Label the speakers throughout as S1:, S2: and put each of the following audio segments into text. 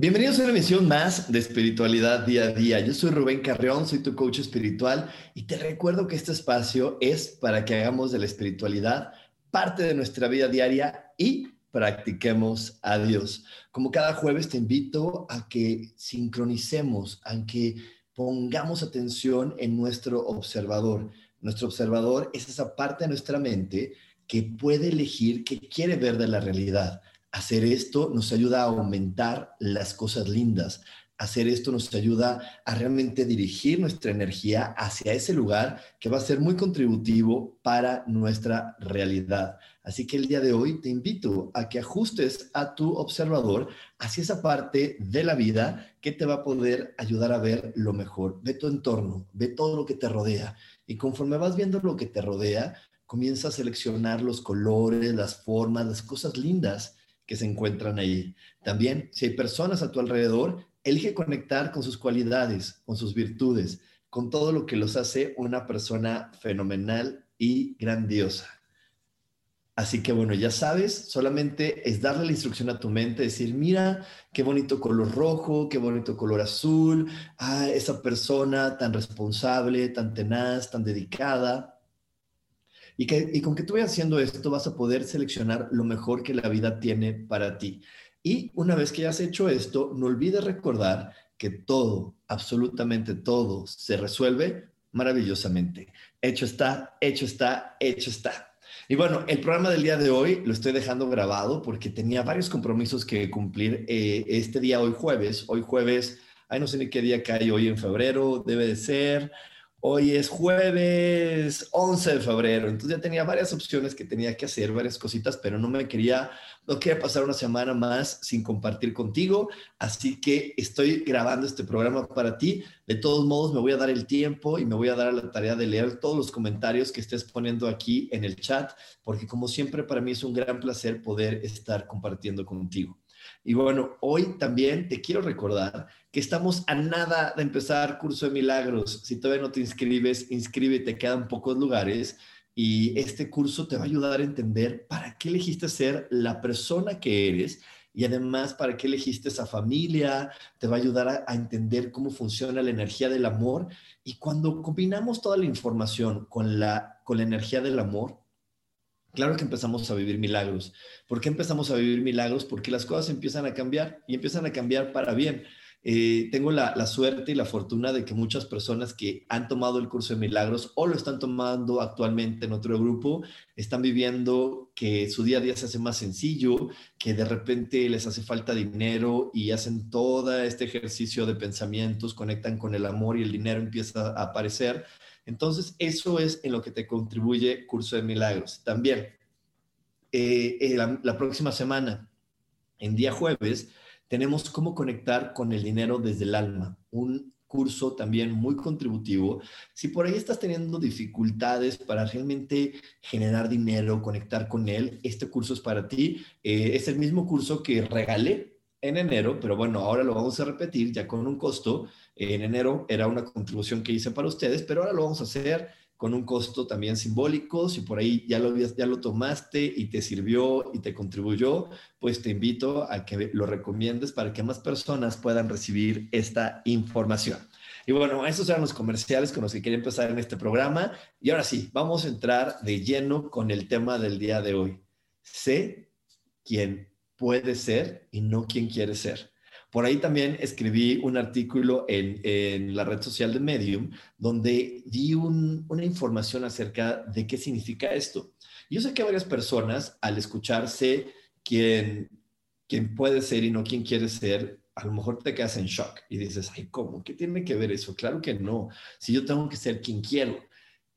S1: Bienvenidos a una emisión más de Espiritualidad Día a Día. Yo soy Rubén Carreón, soy tu coach espiritual y te recuerdo que este espacio es para que hagamos de la espiritualidad parte de nuestra vida diaria y practiquemos a Dios. Como cada jueves te invito a que sincronicemos, a que pongamos atención en nuestro observador. Nuestro observador es esa parte de nuestra mente que puede elegir qué quiere ver de la realidad Hacer esto nos ayuda a aumentar las cosas lindas. Hacer esto nos ayuda a realmente dirigir nuestra energía hacia ese lugar que va a ser muy contributivo para nuestra realidad. Así que el día de hoy te invito a que ajustes a tu observador hacia esa parte de la vida que te va a poder ayudar a ver lo mejor. Ve tu entorno, ve todo lo que te rodea. Y conforme vas viendo lo que te rodea, comienza a seleccionar los colores, las formas, las cosas lindas que se encuentran ahí. También, si hay personas a tu alrededor, elige conectar con sus cualidades, con sus virtudes, con todo lo que los hace una persona fenomenal y grandiosa. Así que bueno, ya sabes, solamente es darle la instrucción a tu mente, decir, mira, qué bonito color rojo, qué bonito color azul, ah, esa persona tan responsable, tan tenaz, tan dedicada. Y, que, con que tú vayas haciendo esto vas a poder seleccionar lo mejor que la vida tiene para ti. Y una vez que hayas hecho esto, no olvides recordar que todo, absolutamente todo, se resuelve maravillosamente. Hecho está, hecho está, hecho está. Y bueno, el programa del día de hoy lo estoy dejando grabado porque tenía varios compromisos que cumplir eh, este día, hoy jueves. Hoy jueves, ay, no sé ni qué día cae hoy en febrero, debe de ser Hoy es jueves 11 de febrero, entonces ya tenía varias opciones que tenía que hacer, varias cositas, pero no me quería, no quería pasar una semana más sin compartir contigo, así que estoy grabando este programa para ti. De todos modos, me voy a dar el tiempo y me voy a dar a la tarea de leer todos los comentarios que estés poniendo aquí en el chat, porque como siempre para mí es un gran placer poder estar compartiendo contigo. Y bueno, hoy también te quiero recordar que estamos a nada de empezar curso de milagros. Si todavía no te inscribes, inscríbete, quedan pocos lugares. Y este curso te va a ayudar a entender para qué elegiste ser la persona que eres y además para qué elegiste esa familia, te va a ayudar a, a, entender cómo funciona la energía del amor. Y cuando combinamos toda la información con la, con la energía del amor, Claro que empezamos a vivir milagros. ¿Por qué empezamos a vivir milagros? Porque las cosas empiezan a cambiar y empiezan a cambiar para bien. Eh, tengo la, suerte y la fortuna de que muchas personas que han tomado el curso de milagros o lo están tomando actualmente en otro grupo, están viviendo que su día a día se hace más sencillo, que de repente les hace falta dinero y hacen todo este ejercicio de pensamientos, conectan con el amor y el dinero empieza a aparecer. Entonces, eso es en lo que te contribuye Curso de Milagros. También, eh, eh, la, próxima semana, en día jueves, tenemos cómo conectar con el dinero desde el alma, un curso también muy contributivo. Si por ahí estás teniendo dificultades para realmente generar dinero, conectar con él, este curso es para ti. Eh, es el mismo curso que regalé en enero, pero bueno, ahora lo vamos a repetir ya con un costo en enero era una contribución que hice para ustedes, pero ahora lo vamos a hacer con un costo también simbólico. Si por ahí ya lo, ya lo tomaste y te sirvió y te contribuyó, pues te invito a que lo recomiendes para que más personas puedan recibir esta información. Y bueno, esos eran los comerciales con los que quería empezar en este programa. Y ahora sí, vamos a entrar de lleno con el tema del día de hoy. Sé quién puede ser y no quién quiere ser. Por ahí también escribí un artículo en, la red social de Medium donde di una información acerca de qué significa esto. Yo sé que varias personas al escucharse quién, puede ser y no quién quiere ser, a lo mejor te quedas en shock y dices, ay, ¿cómo? ¿Qué tiene que ver eso? Claro que no. Si yo tengo que ser quien quiero.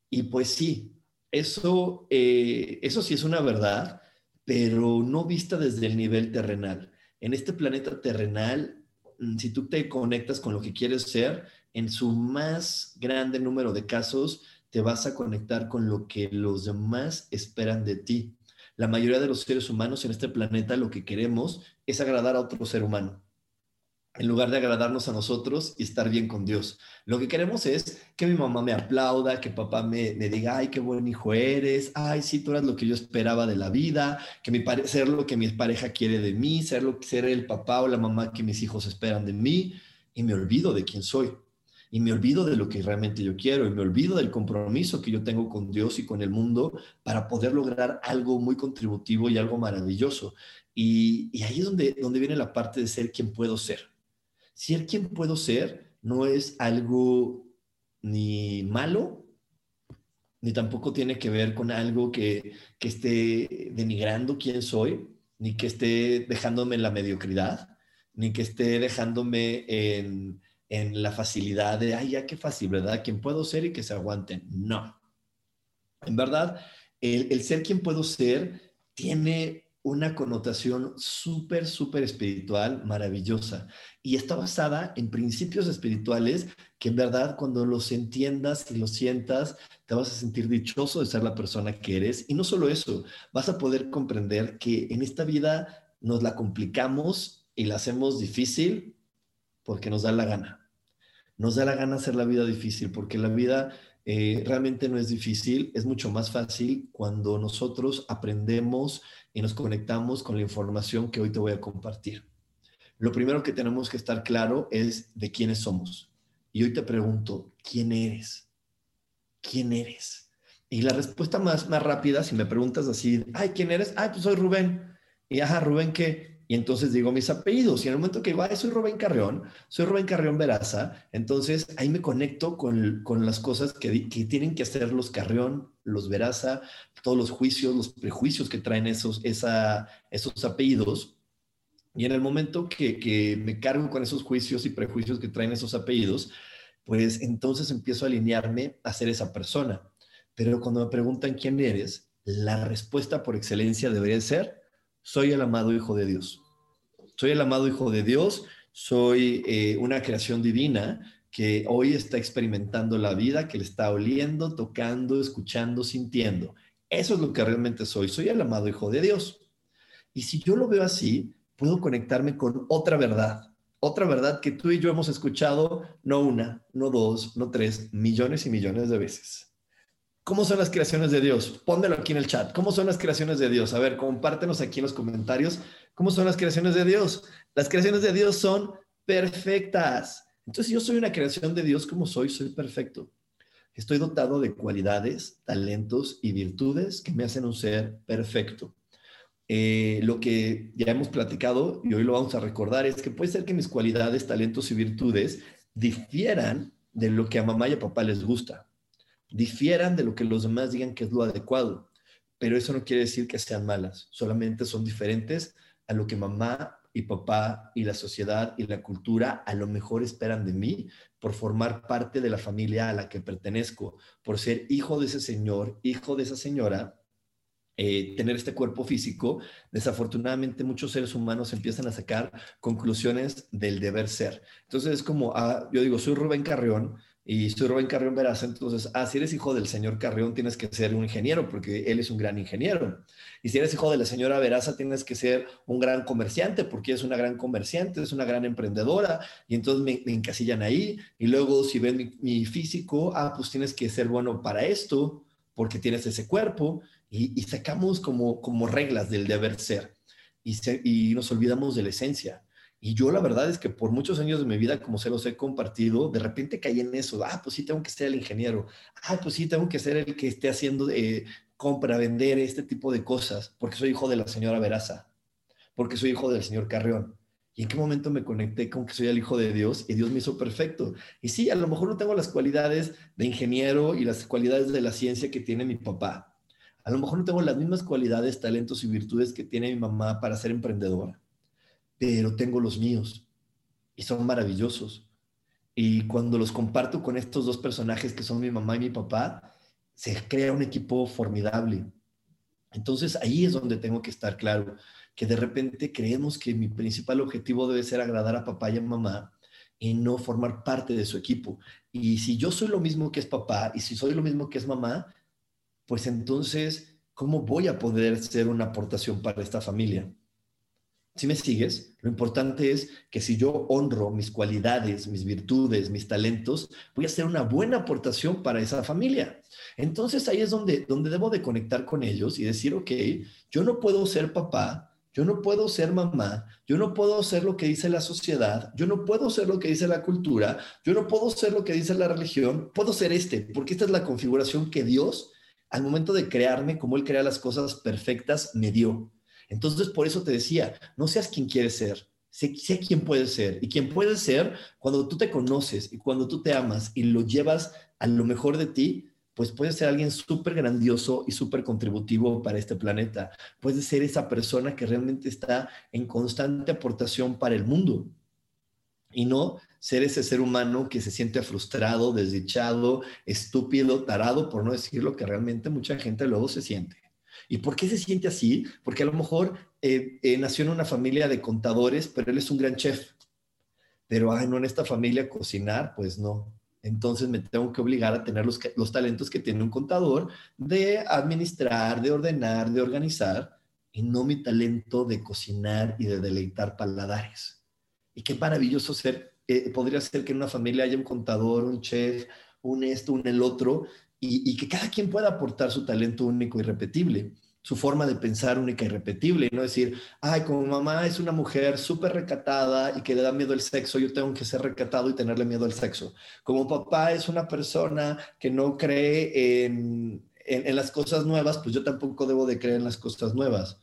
S1: Y pues sí, eso, eh, eso sí es una verdad, pero no vista desde el nivel terrenal. En este planeta terrenal, mm, si tú te conectas con lo que quieres ser, en su más grande número de casos, te vas a conectar con lo que los demás esperan de ti. La mayoría de los seres humanos en este planeta lo que queremos es agradar a otro ser humano en lugar de agradarnos a nosotros y estar bien con Dios. Lo que queremos es que mi mamá me aplauda, que papá me, diga, ay, qué buen hijo eres, ay, sí, tú eras lo que yo esperaba de la vida, que mi ser lo que mi pareja quiere de mí, ser, lo, ser el papá o la mamá que mis hijos esperan de mí, y me olvido de quién soy, y me olvido de lo que realmente yo quiero, y me olvido del compromiso que yo tengo con Dios y con el mundo para poder lograr algo muy contributivo y algo maravilloso. Y, y ahí es donde, donde viene la parte de ser quien puedo ser ser quien puedo ser no es algo ni malo, ni tampoco tiene que ver con algo que, esté denigrando quién soy, ni que esté dejándome en la mediocridad, ni que esté dejándome en, la facilidad de, ay, ya qué fácil, ¿verdad? Quien puedo ser y que se aguanten. No. En verdad, el ser quien puedo ser tiene una connotación súper, súper espiritual, maravillosa. Y está basada en principios espirituales que en verdad cuando los entiendas y los sientas, te vas a sentir dichoso de ser la persona que eres. Y no solo eso, vas a poder comprender que en esta vida nos la complicamos y la hacemos difícil porque nos da la gana. Nos da la gana hacer la vida difícil porque la vida eh, realmente no es difícil, es mucho más fácil cuando nosotros aprendemos y nos conectamos con la información que hoy te voy a compartir. Lo primero que tenemos que estar claro es de quiénes somos. Y hoy te pregunto, ¿quién eres? ¿Quién eres? Y la respuesta más, más rápida, si me preguntas así, ay, ¿quién eres? Ay, pues soy Rubén. Y ajá, Rubén, ¿qué? Y entonces digo mis apellidos. Y en el momento que digo, soy Rubén Carrión, soy Rubén Carrión Veraza, entonces ahí me conecto con, con las cosas que, que, tienen que hacer los Carrión, los Veraza, todos los juicios, los prejuicios que traen esos, esa, esos apellidos. Y en el momento que, que me cargo con esos juicios y prejuicios que traen esos apellidos, pues entonces empiezo a alinearme a ser esa persona. Pero cuando me preguntan quién eres, la respuesta por excelencia debería ser, soy el amado Hijo de Dios. Soy el amado Hijo de Dios, soy eh, una creación divina que hoy está experimentando la vida, que le está oliendo, tocando, escuchando, sintiendo. Eso es lo que realmente soy. Soy el amado Hijo de Dios. Y si yo lo veo así, puedo conectarme con otra verdad. Otra verdad que tú y yo hemos escuchado no una, no dos, no tres, millones y millones de veces. ¿Cómo son las creaciones de Dios? Póndelo aquí en el chat. ¿Cómo son las creaciones de Dios? A ver, compártenos aquí en los comentarios ¿Cómo son las creaciones de Dios? Las creaciones de Dios son perfectas. Entonces, si yo soy una creación de Dios como soy, soy perfecto. Estoy dotado de cualidades, talentos y virtudes que me hacen un ser perfecto. Eh, lo que ya hemos platicado y hoy lo vamos a recordar es que puede ser que mis cualidades, talentos y virtudes difieran de lo que a mamá y a papá les gusta, difieran de lo que los demás digan que es lo adecuado, pero eso no quiere decir que sean malas, solamente son diferentes a lo que mamá y papá y la sociedad y la cultura a lo mejor esperan de mí por formar parte de la familia a la que pertenezco, por ser hijo de ese señor, hijo de esa señora, eh, tener este cuerpo físico, desafortunadamente muchos seres humanos empiezan a sacar conclusiones del deber ser. Entonces es como, ah, yo digo, soy Rubén Carrión, y soy Rubén Carrión Veraza, entonces, ah, si eres hijo del señor Carrión, tienes que ser un ingeniero, porque él es un gran ingeniero. Y si eres hijo de la señora Veraza, tienes que ser un gran comerciante, porque es una gran comerciante, es una gran emprendedora, y entonces me, encasillan ahí. Y luego, si ven mi, físico, ah, pues tienes que ser bueno para esto, porque tienes ese cuerpo, y, sacamos como, como reglas del deber ser, y, y nos olvidamos de la esencia. Y yo la verdad es que por muchos años de mi vida, como se los he compartido, de repente caí en eso. Ah, pues sí, tengo que ser el ingeniero. Ah, pues sí, tengo que ser el que esté haciendo eh, compra, vender, este tipo de cosas, porque soy hijo de la señora Veraza, porque soy hijo del señor Carrión. ¿Y en qué momento me conecté con que soy el hijo de Dios y Dios me hizo perfecto? Y sí, a lo mejor no tengo las cualidades de ingeniero y las cualidades de la ciencia que tiene mi papá. A lo mejor no tengo las mismas cualidades, talentos y virtudes que tiene mi mamá para ser emprendedora, pero tengo los míos y son maravillosos. Y cuando los comparto con estos dos personajes que son mi mamá y mi papá, se crea un equipo formidable. Entonces ahí es donde tengo que estar claro que de repente creemos que mi principal objetivo debe ser agradar a papá y a mamá y no formar parte de su equipo. Y si yo soy lo mismo que es papá y si soy lo mismo que es mamá, pues entonces, ¿cómo voy a poder ser una aportación para esta familia? Si me sigues, lo importante es que si yo honro mis cualidades, mis virtudes, mis talentos, voy a hacer una buena aportación para esa familia. Entonces ahí es donde, donde debo de conectar con ellos y decir, ok, yo no puedo ser papá, yo no puedo ser mamá, yo no puedo ser lo que dice la sociedad, yo no puedo ser lo que dice la cultura, yo no puedo ser lo que dice la religión, puedo ser este, porque esta es la configuración que Dios, al momento de crearme, como Él crea las cosas perfectas, me dio. Entonces, por eso te decía, no seas quien quieres ser, sé, quién puedes ser. Y quién puedes ser cuando tú te conoces y cuando tú te amas y lo llevas a lo mejor de ti, pues puedes ser alguien súper grandioso y súper contributivo para este planeta. Puedes ser esa persona que realmente está en constante aportación para el mundo y no ser ese ser humano que se siente frustrado, desdichado, estúpido, tarado, por no decir lo que realmente mucha gente luego se siente. ¿Y por qué se siente así? Porque a lo mejor eh, eh, nació en una familia de contadores, pero él es un gran chef. Pero, ay, no en esta familia cocinar, pues no entonces me tengo que obligar a tener los, los talentos que tiene un contador de administrar, de ordenar, de organizar, y no mi talento de cocinar y de deleitar paladares. Y qué maravilloso ser, eh, podría ser que en una familia haya un contador, un chef, un esto, un el otro, y, que cada quien pueda aportar su talento único y repetible su forma de pensar única y repetible, y no decir, ay, como mamá es una mujer súper recatada y que le da miedo el sexo, yo tengo que ser recatado y tenerle miedo al sexo. Como papá es una persona que no cree en, en, las cosas nuevas, pues yo tampoco debo de creer en las cosas nuevas.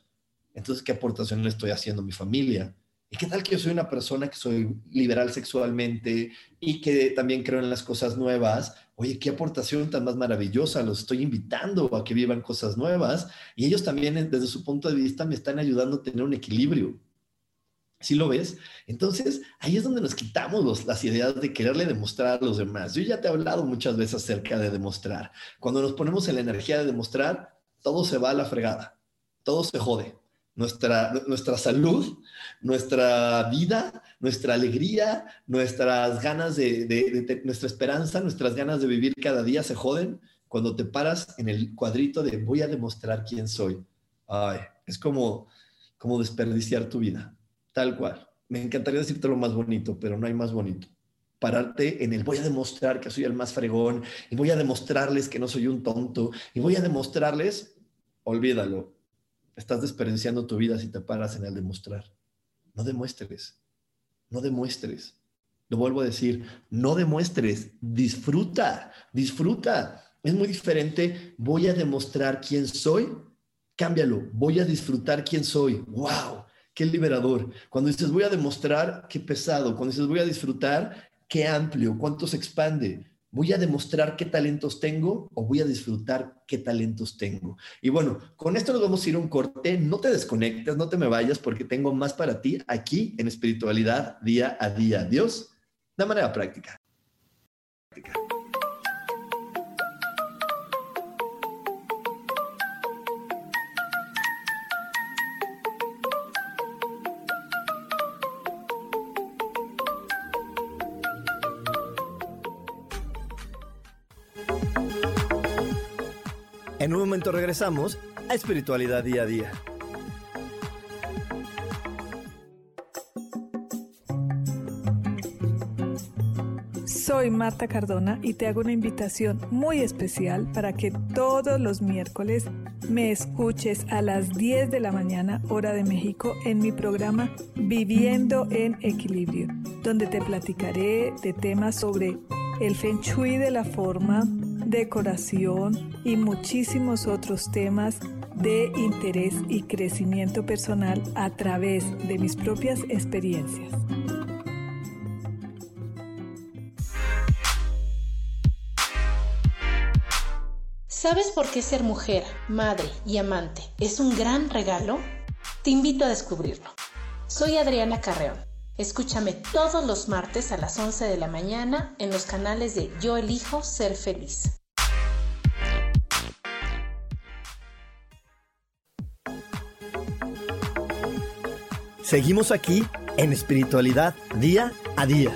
S1: Entonces, ¿qué aportación le estoy haciendo a mi familia? ¿Y qué tal que yo soy una persona que soy liberal sexualmente y que también creo en las cosas nuevas? Oye, qué aportación tan más maravillosa, los estoy invitando a que vivan cosas nuevas y ellos también desde su punto de vista me están ayudando a tener un equilibrio. ¿Sí lo ves? Entonces, ahí es donde nos quitamos las ideas de quererle demostrar a los demás. Yo ya te he hablado muchas veces acerca de demostrar. Cuando nos ponemos en la energía de demostrar, todo se va a la fregada, todo se jode nuestra, nuestra salud, nuestra vida, nuestra alegría, nuestras ganas de, nuestra esperanza, nuestras ganas de vivir cada día se joden cuando te paras en el cuadrito de voy a demostrar quién soy. Ay, es como, como desperdiciar tu vida, tal cual. Me encantaría decirte lo más bonito, pero no hay más bonito. Pararte en el voy a demostrar que soy el más fregón y voy a demostrarles que no soy un tonto y voy a demostrarles, olvídalo, Estás desperdiciando tu vida si te paras en el demostrar. No demuestres, no demuestres. Lo vuelvo a decir, no demuestres, disfruta, disfruta. Es muy diferente, voy a demostrar quién soy, cámbialo, voy a disfrutar quién soy. ¡Wow! ¡Qué liberador! Cuando dices voy a demostrar, qué pesado. Cuando dices voy a disfrutar, qué amplio, cuánto se expande. ¿Voy a demostrar qué talentos tengo o voy a disfrutar qué talentos tengo? Y bueno, con esto nos vamos a ir a un corte. No te desconectes, no te me vayas porque tengo más para ti aquí en espiritualidad día a día. Dios, de manera práctica. En un momento regresamos a Espiritualidad Día a Día.
S2: Soy Marta Cardona y te hago una invitación muy especial para que todos los miércoles me escuches a las 10 de la mañana hora de México en mi programa Viviendo en Equilibrio, donde te platicaré de temas sobre el feng shui de la forma, decoración y muchísimos otros temas de interés y crecimiento personal a través de mis propias experiencias.
S3: ¿Sabes por qué ser mujer, madre y amante es un gran regalo? Te invito a descubrirlo. Soy Adriana Carreón. Escúchame todos los martes a las 11 de la mañana en los canales de Yo elijo ser feliz.
S1: Seguimos aquí en espiritualidad día a día.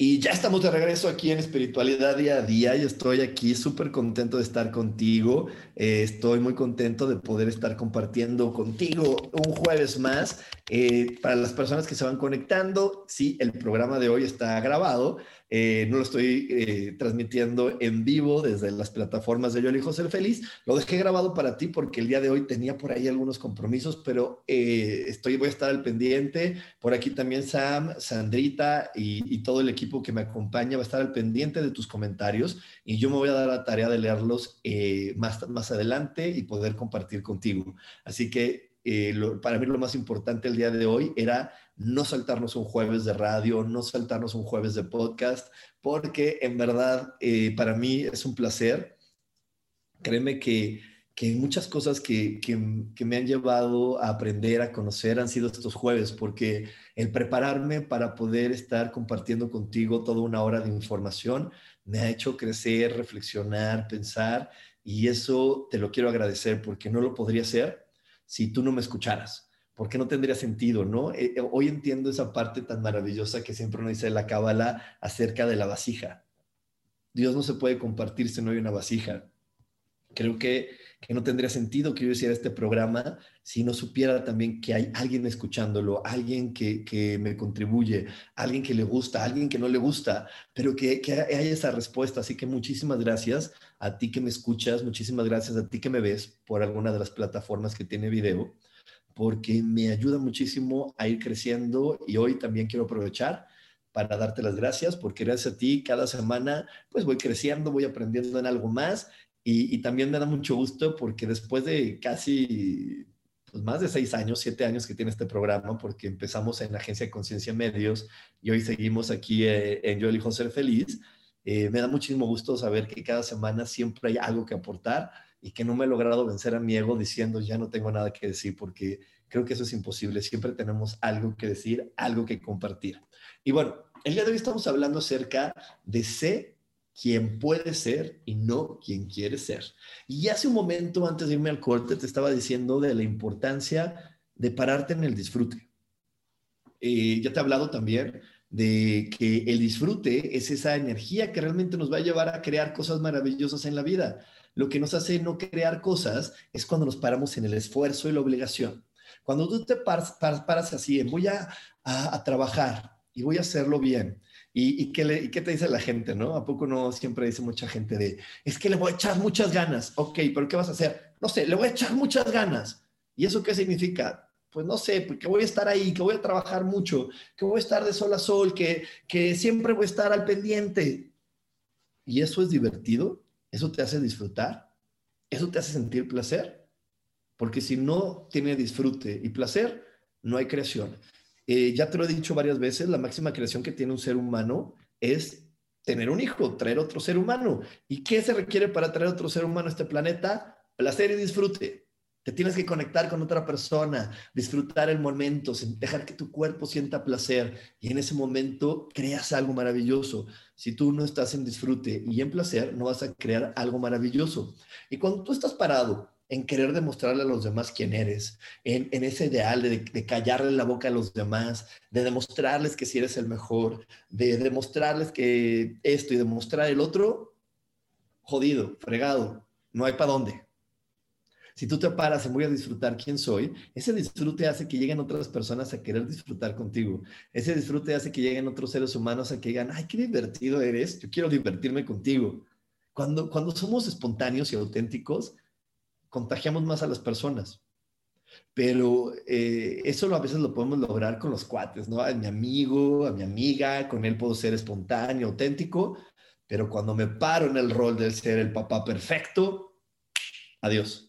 S1: Y ya estamos de regreso aquí en Espiritualidad Día a Día y estoy aquí súper contento de estar contigo. Eh, estoy muy contento de poder estar compartiendo contigo un jueves más. Eh, para las personas que se van conectando, sí, el programa de hoy está grabado, eh, no lo estoy eh, transmitiendo en vivo desde las plataformas de Yo elijo ser feliz. Lo dejé grabado para ti porque el día de hoy tenía por ahí algunos compromisos, pero eh, estoy, voy a estar al pendiente. Por aquí también Sam, Sandrita y, todo el equipo que me acompaña va a estar al pendiente de tus comentarios y yo me voy a dar la tarea de leerlos más, más adelante y poder compartir contigo. Así que para mí lo más importante el día de hoy era no saltarnos un jueves de radio, no saltarnos un jueves de podcast, porque en verdad eh, para mí es un placer. Créeme que, que muchas cosas que, que, me han llevado a aprender, a conocer, han sido estos jueves, porque el prepararme para poder estar compartiendo contigo toda una hora de información me ha hecho crecer, reflexionar, pensar, y eso te lo quiero agradecer porque no lo podría hacer si tú no me escucharas porque no tendría sentido, ¿no? Eh, eh, hoy entiendo esa parte tan maravillosa que siempre uno dice la cábala acerca de la vasija. Dios no se puede compartir si no hay una vasija. Creo que, que no tendría sentido que yo hiciera este programa si no supiera también que hay alguien escuchándolo, alguien que, que me contribuye, alguien que le gusta, alguien que no le gusta, pero que, que hay esa respuesta. Así que muchísimas gracias a ti que me escuchas, muchísimas gracias a ti que me ves por alguna de las plataformas que tiene video porque me ayuda muchísimo a ir creciendo y hoy también quiero aprovechar para darte las gracias porque gracias a ti cada semana pues voy creciendo, voy aprendiendo en algo más y, también me da mucho gusto porque después de casi pues, más de seis años, siete años que tiene este programa porque empezamos en la Agencia de Conciencia Medios y hoy seguimos aquí eh, en Yo elijo ser feliz, eh, me da muchísimo gusto saber que cada semana siempre hay algo que aportar y que no me he logrado vencer a mi ego diciendo ya no tengo nada que decir porque creo que eso es imposible. Siempre tenemos algo que decir, algo que compartir. Y bueno, el día de hoy estamos hablando acerca de ser quien puede ser y no quien quiere ser. Y hace un momento antes de irme al corte te estaba diciendo de la importancia de pararte en el disfrute. Eh, ya te he hablado también de que el disfrute es esa energía que realmente nos va a llevar a crear cosas maravillosas en la vida. Lo que nos hace no crear cosas es cuando nos paramos en el esfuerzo y la obligación. Cuando tú te paras, así, voy a, trabajar y voy a hacerlo bien. ¿Y, qué le, qué te dice la gente, no? ¿A poco no siempre dice mucha gente de, es que le voy a echar muchas ganas? Ok, pero ¿qué vas a hacer? No sé, le voy a echar muchas ganas. ¿Y eso qué significa? Pues no sé, porque voy a estar ahí, que voy a trabajar mucho, que voy a estar de sol a sol, que, que siempre voy a estar al pendiente. ¿Y eso es divertido? ¿Eso te hace disfrutar? ¿Eso te hace sentir placer? Porque si no tiene disfrute y placer, no hay creación. Eh, ya te lo he dicho varias veces, la máxima creación que tiene un ser humano es tener un hijo, traer otro ser humano. ¿Y qué se requiere para traer otro ser humano a este planeta? Placer y disfrute. Te tienes que conectar con otra persona, disfrutar el momento, dejar que tu cuerpo sienta placer y en ese momento creas algo maravilloso. Si tú no estás en disfrute y en placer, no vas a crear algo maravilloso. Y cuando tú estás parado en querer demostrarle a los demás quién eres, en, ese ideal de, de, callarle la boca a los demás, de demostrarles que si eres el mejor, de demostrarles que esto y demostrar el otro, jodido, fregado, no hay para dónde. Si tú te paras y voy a disfrutar quién soy, ese disfrute hace que lleguen otras personas a querer disfrutar contigo. Ese disfrute hace que lleguen otros seres humanos a que digan, ay, qué divertido eres, yo quiero divertirme contigo. Cuando, cuando somos espontáneos y auténticos, contagiamos más a las personas. Pero eh, eso a veces lo podemos lograr con los cuates, ¿no? A mi amigo, a mi amiga, con él puedo ser espontáneo, auténtico, pero cuando me paro en el rol de ser el papá perfecto, adiós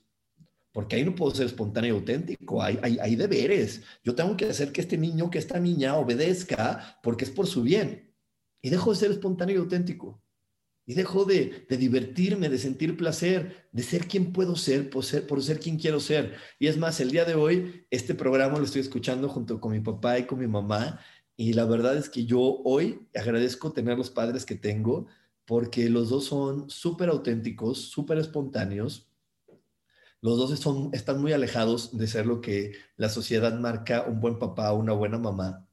S1: porque ahí no puedo ser espontáneo y auténtico, hay, hay, deberes. Yo tengo que hacer que este niño, que esta niña obedezca porque es por su bien. Y dejo de ser espontáneo y auténtico. Y dejo de, divertirme, de sentir placer, de ser quien puedo ser por, ser por ser quien quiero ser. Y es más, el día de hoy, este programa lo estoy escuchando junto con mi papá y con mi mamá. Y la verdad es que yo hoy agradezco tener los padres que tengo porque los dos son súper auténticos, súper espontáneos, los dos están muy alejados de ser lo que la sociedad marca un buen papá o una buena mamá,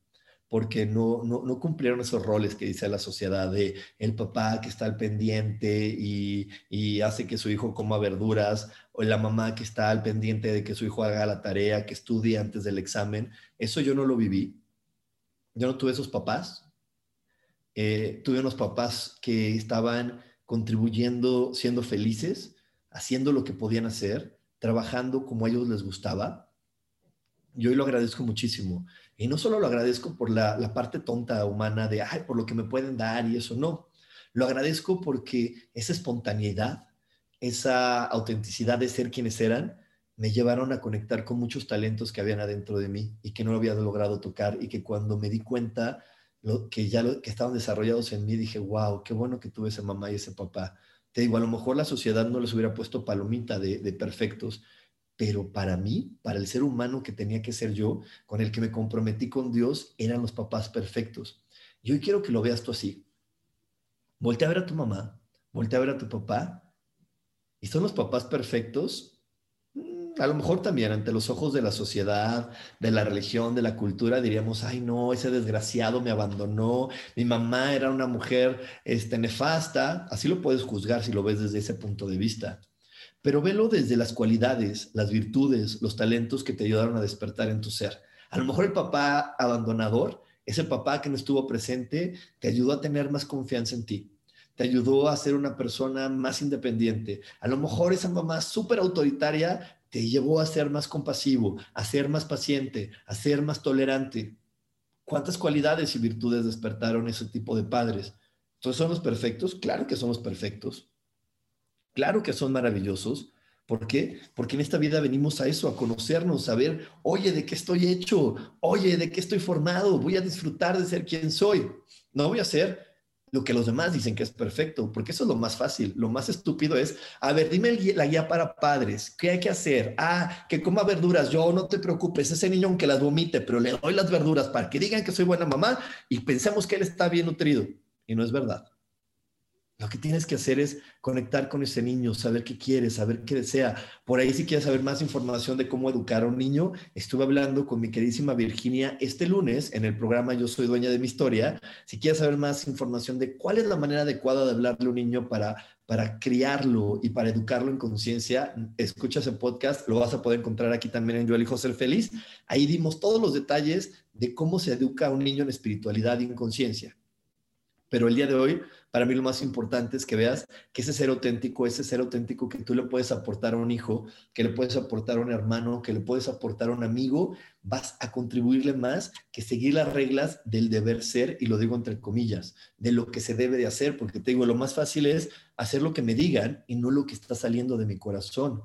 S1: porque no, no, cumplieron esos roles que dice la sociedad de el papá que está al pendiente y, y, hace que su hijo coma verduras, o la mamá que está al pendiente de que su hijo haga la tarea, que estudie antes del examen. Eso yo no lo viví. Yo no tuve esos papás. Eh, tuve unos papás que estaban contribuyendo, siendo felices, haciendo lo que podían hacer trabajando como a ellos les gustaba. Y hoy lo agradezco muchísimo. Y no solo lo agradezco por la, parte tonta humana de, ay, por lo que me pueden dar y eso, no. Lo agradezco porque esa espontaneidad, esa autenticidad de ser quienes eran, me llevaron a conectar con muchos talentos que habían adentro de mí y que no había logrado tocar y que cuando me di cuenta lo, que ya lo, que estaban desarrollados en mí, dije, wow, qué bueno que tuve esa mamá y ese papá te digo, a lo mejor la sociedad no les hubiera puesto palomita de, perfectos, pero para mí, para el ser humano que tenía que ser yo, con el que me comprometí con Dios, eran los papás perfectos. Y hoy quiero que lo veas tú así. Voltea a ver a tu mamá, voltea a ver a tu papá, y son los papás perfectos a lo mejor también ante los ojos de la sociedad, de la religión, de la cultura, diríamos, ay no, ese desgraciado me abandonó, mi mamá era una mujer este, nefasta, así lo puedes juzgar si lo ves desde ese punto de vista. Pero velo desde las cualidades, las virtudes, los talentos que te ayudaron a despertar en tu ser. A lo mejor el papá abandonador, ese papá que no estuvo presente, te ayudó a tener más confianza en ti te ayudó a ser una persona más independiente. A lo mejor esa mamá súper autoritaria te llevó a ser más compasivo, a ser más paciente, a ser más tolerante. ¿Cuántas cualidades y virtudes despertaron ese tipo de padres? Entonces, ¿son los perfectos? Claro que somos perfectos. Claro que son maravillosos. ¿Por qué? Porque en esta vida venimos a eso, a conocernos, a ver, oye, ¿de qué estoy hecho? Oye, ¿de qué estoy formado? Voy a disfrutar de ser quien soy. No voy a ser lo que los demás dicen que es perfecto, porque eso es lo más fácil. Lo más estúpido es, a ver, dime la guía para padres, ¿qué hay que hacer? Ah, que coma verduras, yo no te preocupes, ese niño aunque las vomite, pero le doy las verduras para que digan que soy buena mamá y pensemos que él está bien nutrido. Y no es verdad. Lo que tienes que hacer es conectar con ese niño, saber qué quiere, saber qué desea. Por ahí si quieres saber más información de cómo educar a un niño, estuve hablando con mi queridísima Virginia este lunes en el programa Yo soy dueña de mi historia. Si quieres saber más información de cuál es la manera adecuada de hablarle a un niño para, para criarlo y para educarlo en conciencia, escucha ese podcast, lo vas a poder encontrar aquí también en Yo elijo ser feliz. Ahí dimos todos los detalles de cómo se educa a un niño en espiritualidad y en conciencia. Pero el día de hoy para mí lo más importante es que veas que ese ser auténtico, ese ser auténtico que tú le puedes aportar a un hijo, que le puedes aportar a un hermano, que le puedes aportar a un amigo, vas a contribuirle más que seguir las reglas del deber ser, y lo digo entre comillas, de lo que se debe de hacer, porque te digo, lo más fácil es hacer lo que me digan y no lo que está saliendo de mi corazón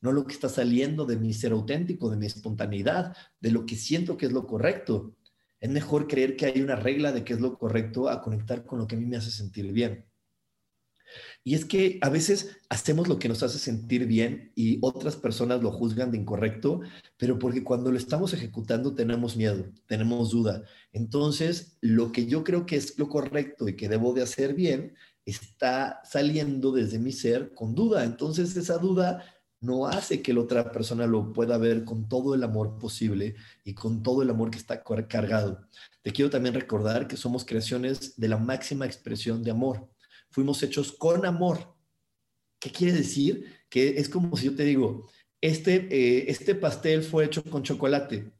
S1: no lo que está saliendo de mi ser auténtico, de mi espontaneidad, de lo que siento que es lo correcto. Es mejor creer que hay una regla de qué es lo correcto a conectar con lo que a mí me hace sentir bien. Y es que a veces hacemos lo que nos hace sentir bien y otras personas lo juzgan de incorrecto, pero porque cuando lo estamos ejecutando tenemos miedo, tenemos duda. Entonces, lo que yo creo que es lo correcto y que debo de hacer bien está saliendo desde mi ser con duda. Entonces, esa duda no hace que la otra persona lo pueda ver con todo el amor posible y con todo el amor que está cargado. Te quiero también recordar que somos creaciones de la máxima expresión de amor. Fuimos hechos con amor. ¿Qué quiere decir? Que es como si yo te digo, este, eh, este pastel fue hecho con chocolate.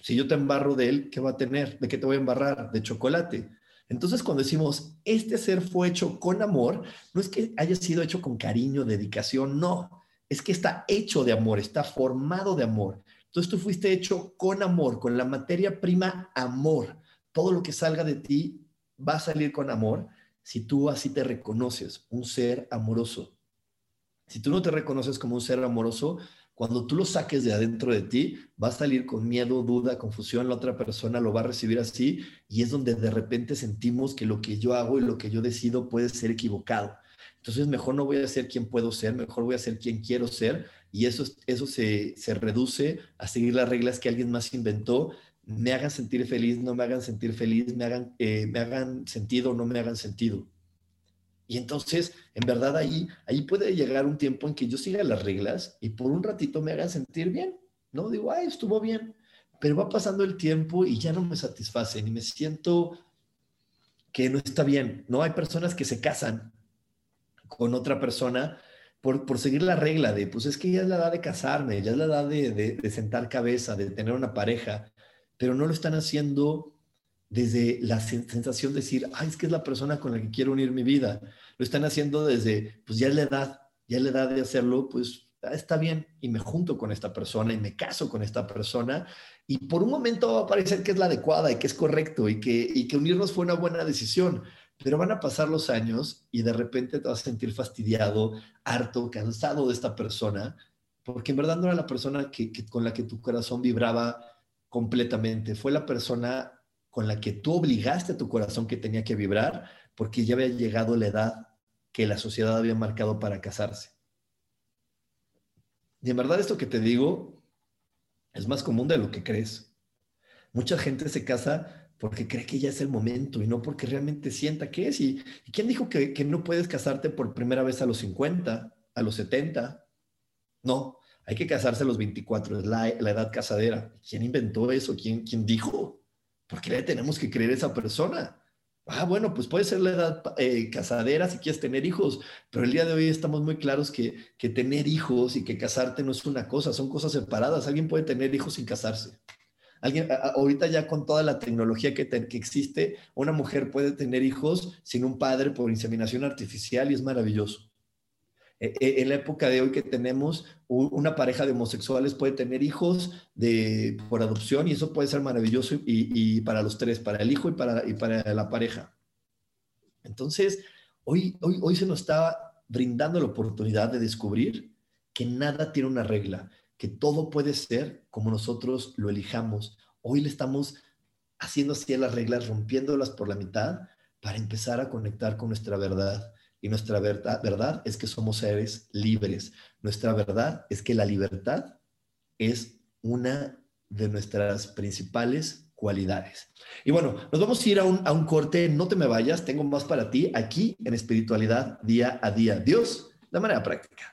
S1: Si yo te embarro de él, ¿qué va a tener? ¿De qué te voy a embarrar? De chocolate. Entonces, cuando decimos, este ser fue hecho con amor, no es que haya sido hecho con cariño, dedicación, no es que está hecho de amor, está formado de amor. Entonces tú fuiste hecho con amor, con la materia prima amor. Todo lo que salga de ti va a salir con amor si tú así te reconoces, un ser amoroso. Si tú no te reconoces como un ser amoroso, cuando tú lo saques de adentro de ti, va a salir con miedo, duda, confusión, la otra persona lo va a recibir así y es donde de repente sentimos que lo que yo hago y lo que yo decido puede ser equivocado. Entonces, mejor no voy a ser quien puedo ser, mejor voy a ser quien quiero ser y eso, eso se, reduce a seguir las reglas que alguien más inventó, me hagan sentir feliz, no me hagan sentir feliz, me hagan, eh, me hagan sentido no me hagan sentido. Y entonces, en verdad, ahí, ahí puede llegar un tiempo en que yo siga las reglas y por un ratito me hagan sentir bien, ¿no? Digo, ay, estuvo bien, pero va pasando el tiempo y ya no me satisfacen y me siento que no está bien, ¿no? Hay personas que se casan con otra persona por, por seguir la regla de, pues es que ya es la edad de casarme, ya es la edad de, de sentar cabeza, de tener una pareja, pero no lo están haciendo desde la sensación de decir, ay, es que es la persona con la que quiero unir mi vida. Lo están haciendo desde, pues ya es la edad, ya es la edad de hacerlo, pues ah, está bien y me junto con esta persona y me caso con esta persona y por un momento va a parecer que es la adecuada y que es correcto y que, y que unirnos fue una buena decisión, pero van a pasar los años y de repente te vas a sentir fastidiado, harto, cansado de esta persona, porque en verdad no era la persona que, con la que tu corazón vibraba completamente, fue la persona con la que tú obligaste a tu corazón que tenía que vibrar porque ya había llegado la edad que la sociedad había marcado para casarse. Y en verdad esto que te digo es más común de lo que crees. Mucha gente se casa porque cree que ya es el momento y no porque realmente sienta que es. ¿Y, quién dijo que, no puedes casarte por primera vez a los 50, a los 70? No, hay que casarse a los 24, es la, edad casadera. ¿Quién inventó eso? ¿Quién, quién dijo? ¿Por qué le tenemos que creer a esa persona? Ah, bueno, pues puede ser la edad eh, casadera si quieres tener hijos, pero el día de hoy estamos muy claros que, que tener hijos y que casarte no es una cosa, son cosas separadas. Alguien puede tener hijos sin casarse. Alguien, ahorita ya con toda la tecnología que, que, existe, una mujer puede tener hijos sin un padre por inseminación artificial y es maravilloso. E, e, en la época de hoy que tenemos, una pareja de homosexuales puede tener hijos de, por adopción y eso puede ser maravilloso y, para los tres, para el hijo y para, y para la pareja. Entonces, hoy, hoy, hoy se nos está brindando la oportunidad de descubrir que nada tiene una regla, que todo puede ser como nosotros lo elijamos. Hoy le estamos haciendo así las reglas, rompiéndolas por la mitad para empezar a conectar con nuestra verdad y nuestra verdad, verdad es que somos seres libres. Nuestra verdad es que la libertad es una de nuestras principales cualidades. Y bueno, nos vamos a ir a un, a un corte. No te me vayas, tengo más para ti aquí en espiritualidad día a día. Dios, de manera práctica.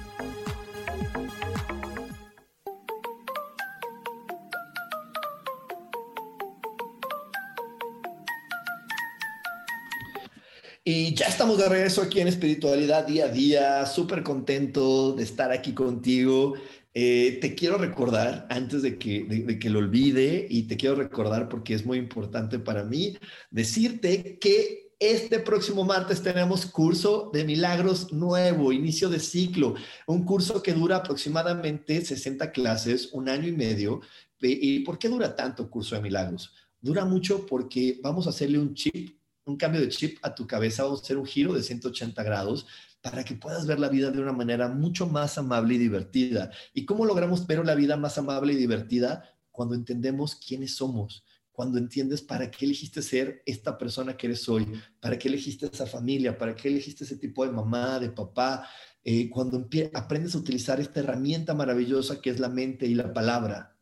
S1: De regreso aquí en Espiritualidad Día a Día, súper contento de estar aquí contigo. Eh, te quiero recordar, antes de que, de que lo olvide, y te quiero recordar porque es muy importante para mí, decirte que este próximo martes tenemos curso de milagros nuevo, inicio de ciclo, un curso que dura aproximadamente 60 clases, un año y medio. ¿Y por qué dura tanto curso de milagros? Dura mucho porque vamos a hacerle un chip un cambio de chip a tu cabeza, o hacer un giro de 180 grados para que puedas ver la vida de una manera mucho más amable y divertida. ¿Y cómo logramos ver la vida más amable y divertida? Cuando entendemos quiénes somos, cuando entiendes para qué elegiste ser esta persona que eres hoy, para qué elegiste esa familia, para qué elegiste ese tipo de mamá, de papá, eh, cuando aprendes a utilizar esta herramienta maravillosa que es la mente y la palabra.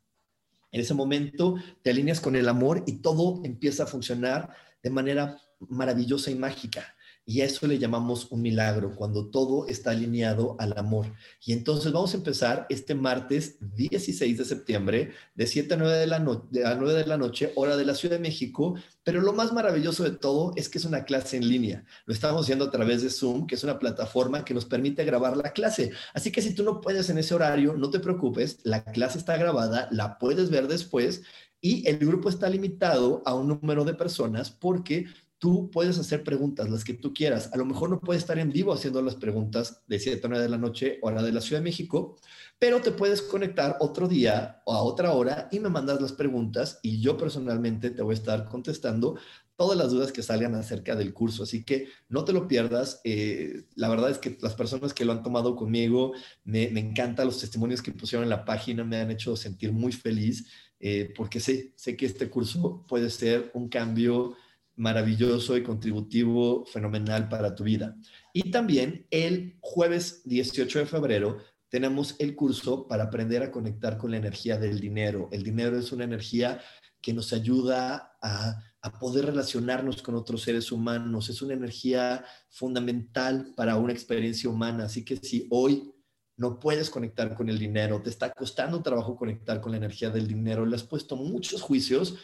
S1: En ese momento te alineas con el amor y todo empieza a funcionar de manera maravillosa y mágica. Y a eso le llamamos un milagro, cuando todo está alineado al amor. Y entonces vamos a empezar este martes 16 de septiembre, de 7 a 9 de la, a 9 de la noche, hora de la Ciudad de México. Pero lo más maravilloso de todo es que es una clase en línea. Lo estamos haciendo a través de Zoom, que es una plataforma que nos permite grabar la clase. Así que si tú no puedes en ese horario, no te preocupes, la clase está grabada, la puedes ver después y el grupo está limitado a un número de personas porque tú puedes hacer preguntas, las que tú quieras. A lo mejor no puedes estar en vivo haciendo las preguntas de 7 a 9 de la noche, hora de la Ciudad de México, pero te puedes conectar otro día o a otra hora y me mandas las preguntas y yo personalmente te voy a estar contestando todas las dudas que salgan acerca del curso. Así que no te lo pierdas. Eh, la verdad es que las personas que lo han tomado conmigo, me, me encantan los testimonios que pusieron en la página, me han hecho sentir muy feliz eh, porque sé, sé que este curso puede ser un cambio maravilloso y contributivo, fenomenal para tu vida. Y también el jueves 18 de febrero tenemos el curso para aprender a conectar con la energía del dinero. El dinero es una energía que nos ayuda a, a, poder relacionarnos con otros seres humanos. Es una energía fundamental para una experiencia humana. Así que si hoy no puedes conectar con el dinero, te está costando trabajo conectar con la energía del dinero, le has puesto muchos juicios,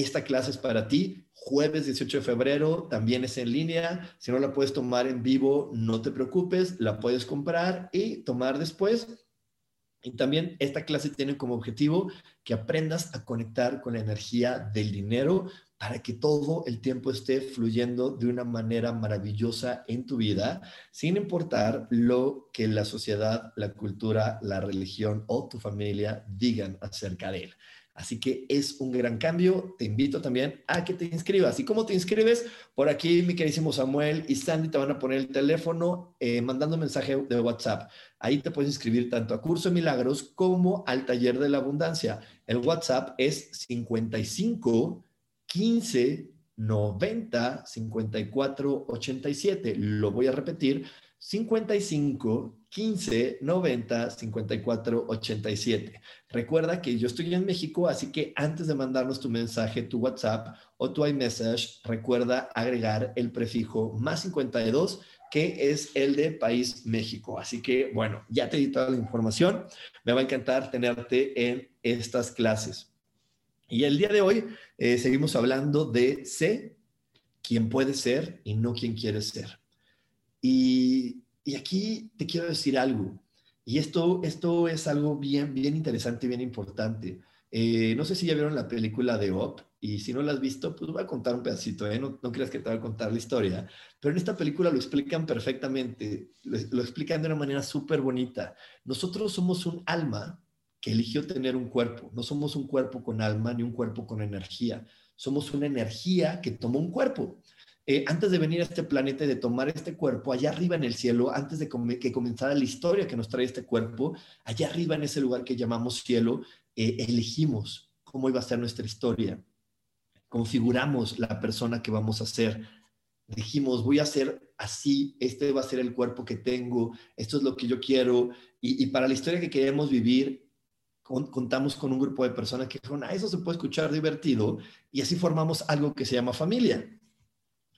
S1: esta clase es para ti. Jueves 18 de febrero también es en línea. Si no la puedes tomar en vivo, no te preocupes, la puedes comprar y tomar después. Y también esta clase tiene como objetivo que aprendas a conectar con la energía del dinero para que todo el tiempo esté fluyendo de una manera maravillosa en tu vida, sin importar lo que la sociedad, la cultura, la religión o tu familia digan acerca de él. Así que es un gran cambio. Te invito también a que te inscribas. ¿Y cómo te inscribes? Por aquí, mi queridísimo Samuel y Sandy te van a poner el teléfono eh, mandando un mensaje de WhatsApp. Ahí te puedes inscribir tanto a Curso de Milagros como al Taller de la Abundancia. El WhatsApp es 55 15 90 54 87. Lo voy a repetir. 55 15 90 54 87. Recuerda que yo estoy en México, así que antes de mandarnos tu mensaje, tu WhatsApp o tu iMessage, recuerda agregar el prefijo más 52 que es el de País México. Así que, bueno, ya te di toda la información. Me va a encantar tenerte en estas clases. Y el día de hoy eh, seguimos hablando de sé quién puede ser y no quién quiere ser. Y, aquí te quiero decir algo. Y esto, esto es algo bien, bien interesante y bien importante. Eh, no sé si ya vieron la película de Op, y si no la has visto, pues voy a contar un pedacito, ¿eh? no, no, creas que te voy a contar la historia, pero en esta película lo explican perfectamente, lo, lo explican de una manera súper bonita. Nosotros somos un alma que eligió tener un cuerpo, no somos un cuerpo con alma ni un cuerpo con energía, somos una energía que tomó un cuerpo. Eh, antes de venir a este planeta y de tomar este cuerpo, allá arriba en el cielo, antes de que comenzara la historia que nos trae este cuerpo, allá arriba en ese lugar que llamamos cielo, eh, elegimos cómo iba a ser nuestra historia. Configuramos la persona que vamos a ser. Dijimos, voy a ser así, este va a ser el cuerpo que tengo, esto es lo que yo quiero. Y, para la historia que queremos vivir, contamos con un grupo de personas que dijeron, ah, eso se puede escuchar divertido, y así formamos algo que se llama familia.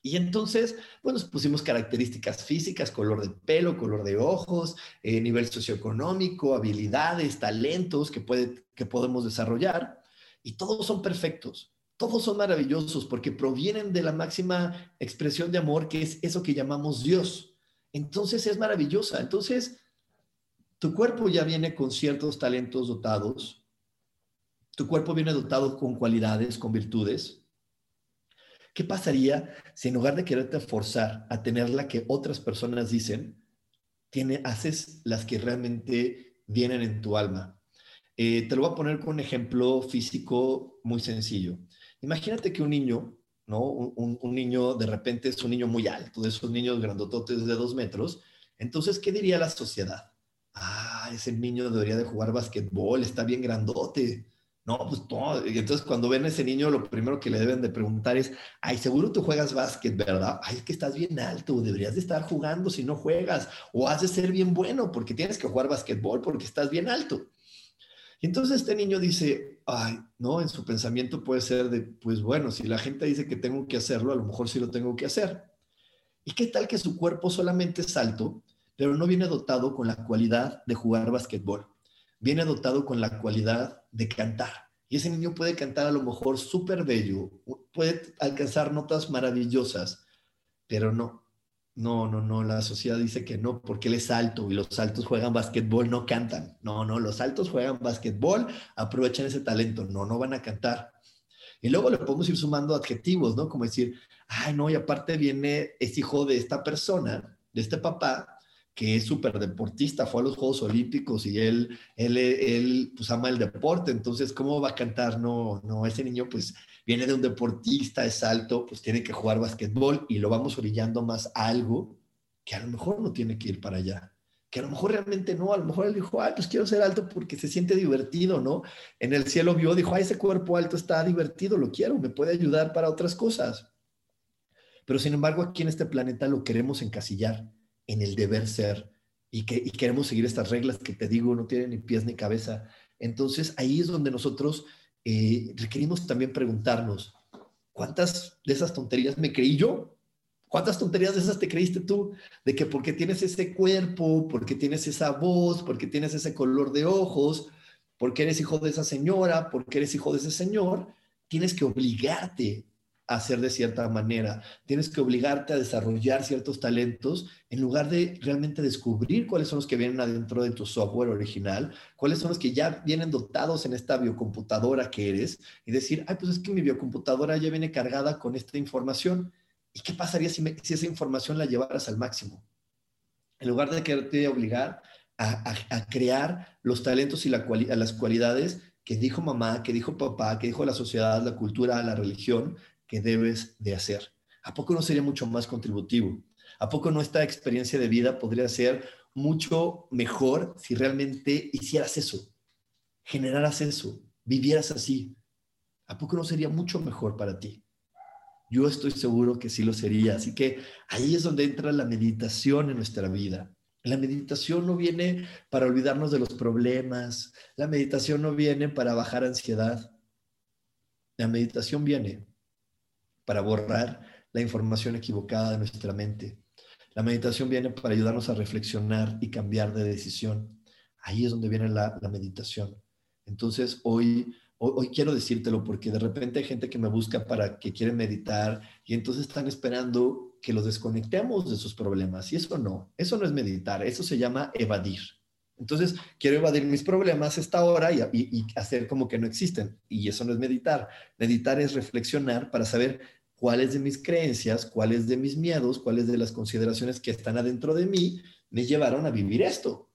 S1: Y entonces, pues pusimos características físicas, color de pelo, color de ojos, eh, nivel socioeconómico, habilidades, talentos que, puede, que podemos desarrollar, y todos son perfectos, todos son maravillosos porque provienen de la máxima expresión de amor que es eso que llamamos Dios. Entonces es maravillosa. Entonces, tu cuerpo ya viene con ciertos talentos dotados. Tu cuerpo viene dotado con cualidades, con virtudes. ¿Qué pasaría si en lugar de quererte forzar a tener la que otras personas dicen, tiene, haces las que realmente vienen en tu alma? Eh, te lo voy a poner con un ejemplo físico muy sencillo. Imagínate que un niño, ¿no? Un, niño de repente es un niño muy alto, de esos niños grandototes de dos metros. Entonces, ¿qué diría la sociedad? ah, ese niño debería de jugar basquetbol, está bien grandote. No, pues todo. Y entonces cuando ven a ese niño, lo primero que le deben de preguntar es, ay, seguro tú juegas básquet, ¿verdad? Ay, es que estás bien alto, deberías de estar jugando si no juegas, o has de ser bien bueno porque tienes que jugar basquetbol porque estás bien alto. Y entonces este niño dice, ay, no, en su pensamiento puede ser de, pues bueno, si la gente dice que tengo que hacerlo, a lo mejor sí lo tengo que hacer. ¿Y qué tal que su cuerpo solamente es alto pero no viene dotado con la cualidad de jugar basquetbol. Viene dotado con la cualidad de cantar. Y ese niño puede cantar a lo mejor súper bello, puede alcanzar notas maravillosas, pero no, no, no, no, la sociedad dice que no, porque él es alto y los altos juegan basquetbol, no cantan. No, no, los altos juegan basquetbol, aprovechan ese talento, no, no van a cantar. Y luego le podemos ir sumando adjetivos, ¿no? Como decir, ay, no, y aparte viene, es hijo de esta persona, de este papá, que es súper deportista, fue a los Juegos Olímpicos y él, él, él, pues ama el deporte, entonces, ¿cómo va a cantar? No, no, ese niño pues viene de un deportista, es alto, pues tiene que jugar basquetbol y lo vamos orillando más a algo que a lo mejor no tiene que ir para allá, que a lo mejor realmente no, a lo mejor él dijo, ay, pues quiero ser alto porque se siente divertido, ¿no? En el cielo vio, dijo, ay, ese cuerpo alto está divertido, lo quiero, me puede ayudar para otras cosas. Pero sin embargo, aquí en este planeta lo queremos encasillar en el deber ser y, que, queremos seguir estas reglas que te digo, no tienen ni pies ni cabeza. Entonces ahí es donde nosotros eh, requerimos también preguntarnos, ¿cuántas de esas tonterías me creí yo? ¿Cuántas tonterías de esas te creíste tú? De que porque tienes ese cuerpo, porque tienes esa voz, porque tienes ese color de ojos, porque eres hijo de esa señora, porque eres hijo de ese señor, tienes que obligarte hacer de cierta manera. Tienes que obligarte a desarrollar ciertos talentos en lugar de realmente descubrir cuáles son los que vienen adentro de tu software original, cuáles son los que ya vienen dotados en esta biocomputadora que eres y decir, ay, pues es que mi biocomputadora ya viene cargada con esta información. ¿Y qué pasaría si, si esa información la llevaras al máximo? En lugar de quererte obligar a, a, crear los talentos y la las cualidades que dijo mamá, que dijo papá, que dijo la sociedad, la cultura, la religión, que debes de hacer. ¿A poco no sería mucho más contributivo? ¿A poco no esta experiencia de vida podría ser mucho mejor si realmente hicieras eso, generaras eso, vivieras así? ¿A poco no sería mucho mejor para ti? Yo estoy seguro que sí lo sería. Así que ahí es donde entra la meditación en nuestra vida. La meditación no viene para olvidarnos de los problemas. La meditación no viene para bajar ansiedad. La meditación viene para borrar la información equivocada de nuestra mente. La meditación viene para ayudarnos a reflexionar y cambiar de decisión. Ahí es donde viene la, meditación. Entonces, hoy, hoy, quiero decírtelo porque de repente hay gente que me busca para que quiere meditar y entonces están esperando que los desconectemos de sus problemas. Y eso no, eso no es meditar, eso se llama evadir. Entonces, quiero evadir mis problemas esta hora y, y, hacer como que no existen. Y eso no es meditar. Meditar es reflexionar para saber cuáles de mis creencias, cuáles de mis miedos, cuáles de las consideraciones que están adentro de mí me llevaron a vivir esto.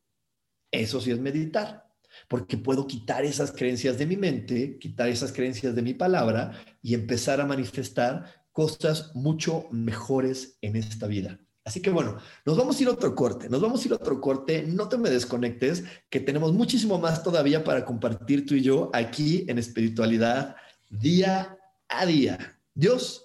S1: Eso sí es meditar, porque puedo quitar esas creencias de mi mente, quitar esas creencias de mi palabra y empezar a manifestar cosas mucho mejores en esta vida. Así que bueno, nos vamos a ir a otro corte, nos vamos a ir a otro corte, no te me desconectes, que tenemos muchísimo más todavía para compartir tú y yo aquí en espiritualidad día a día. Dios,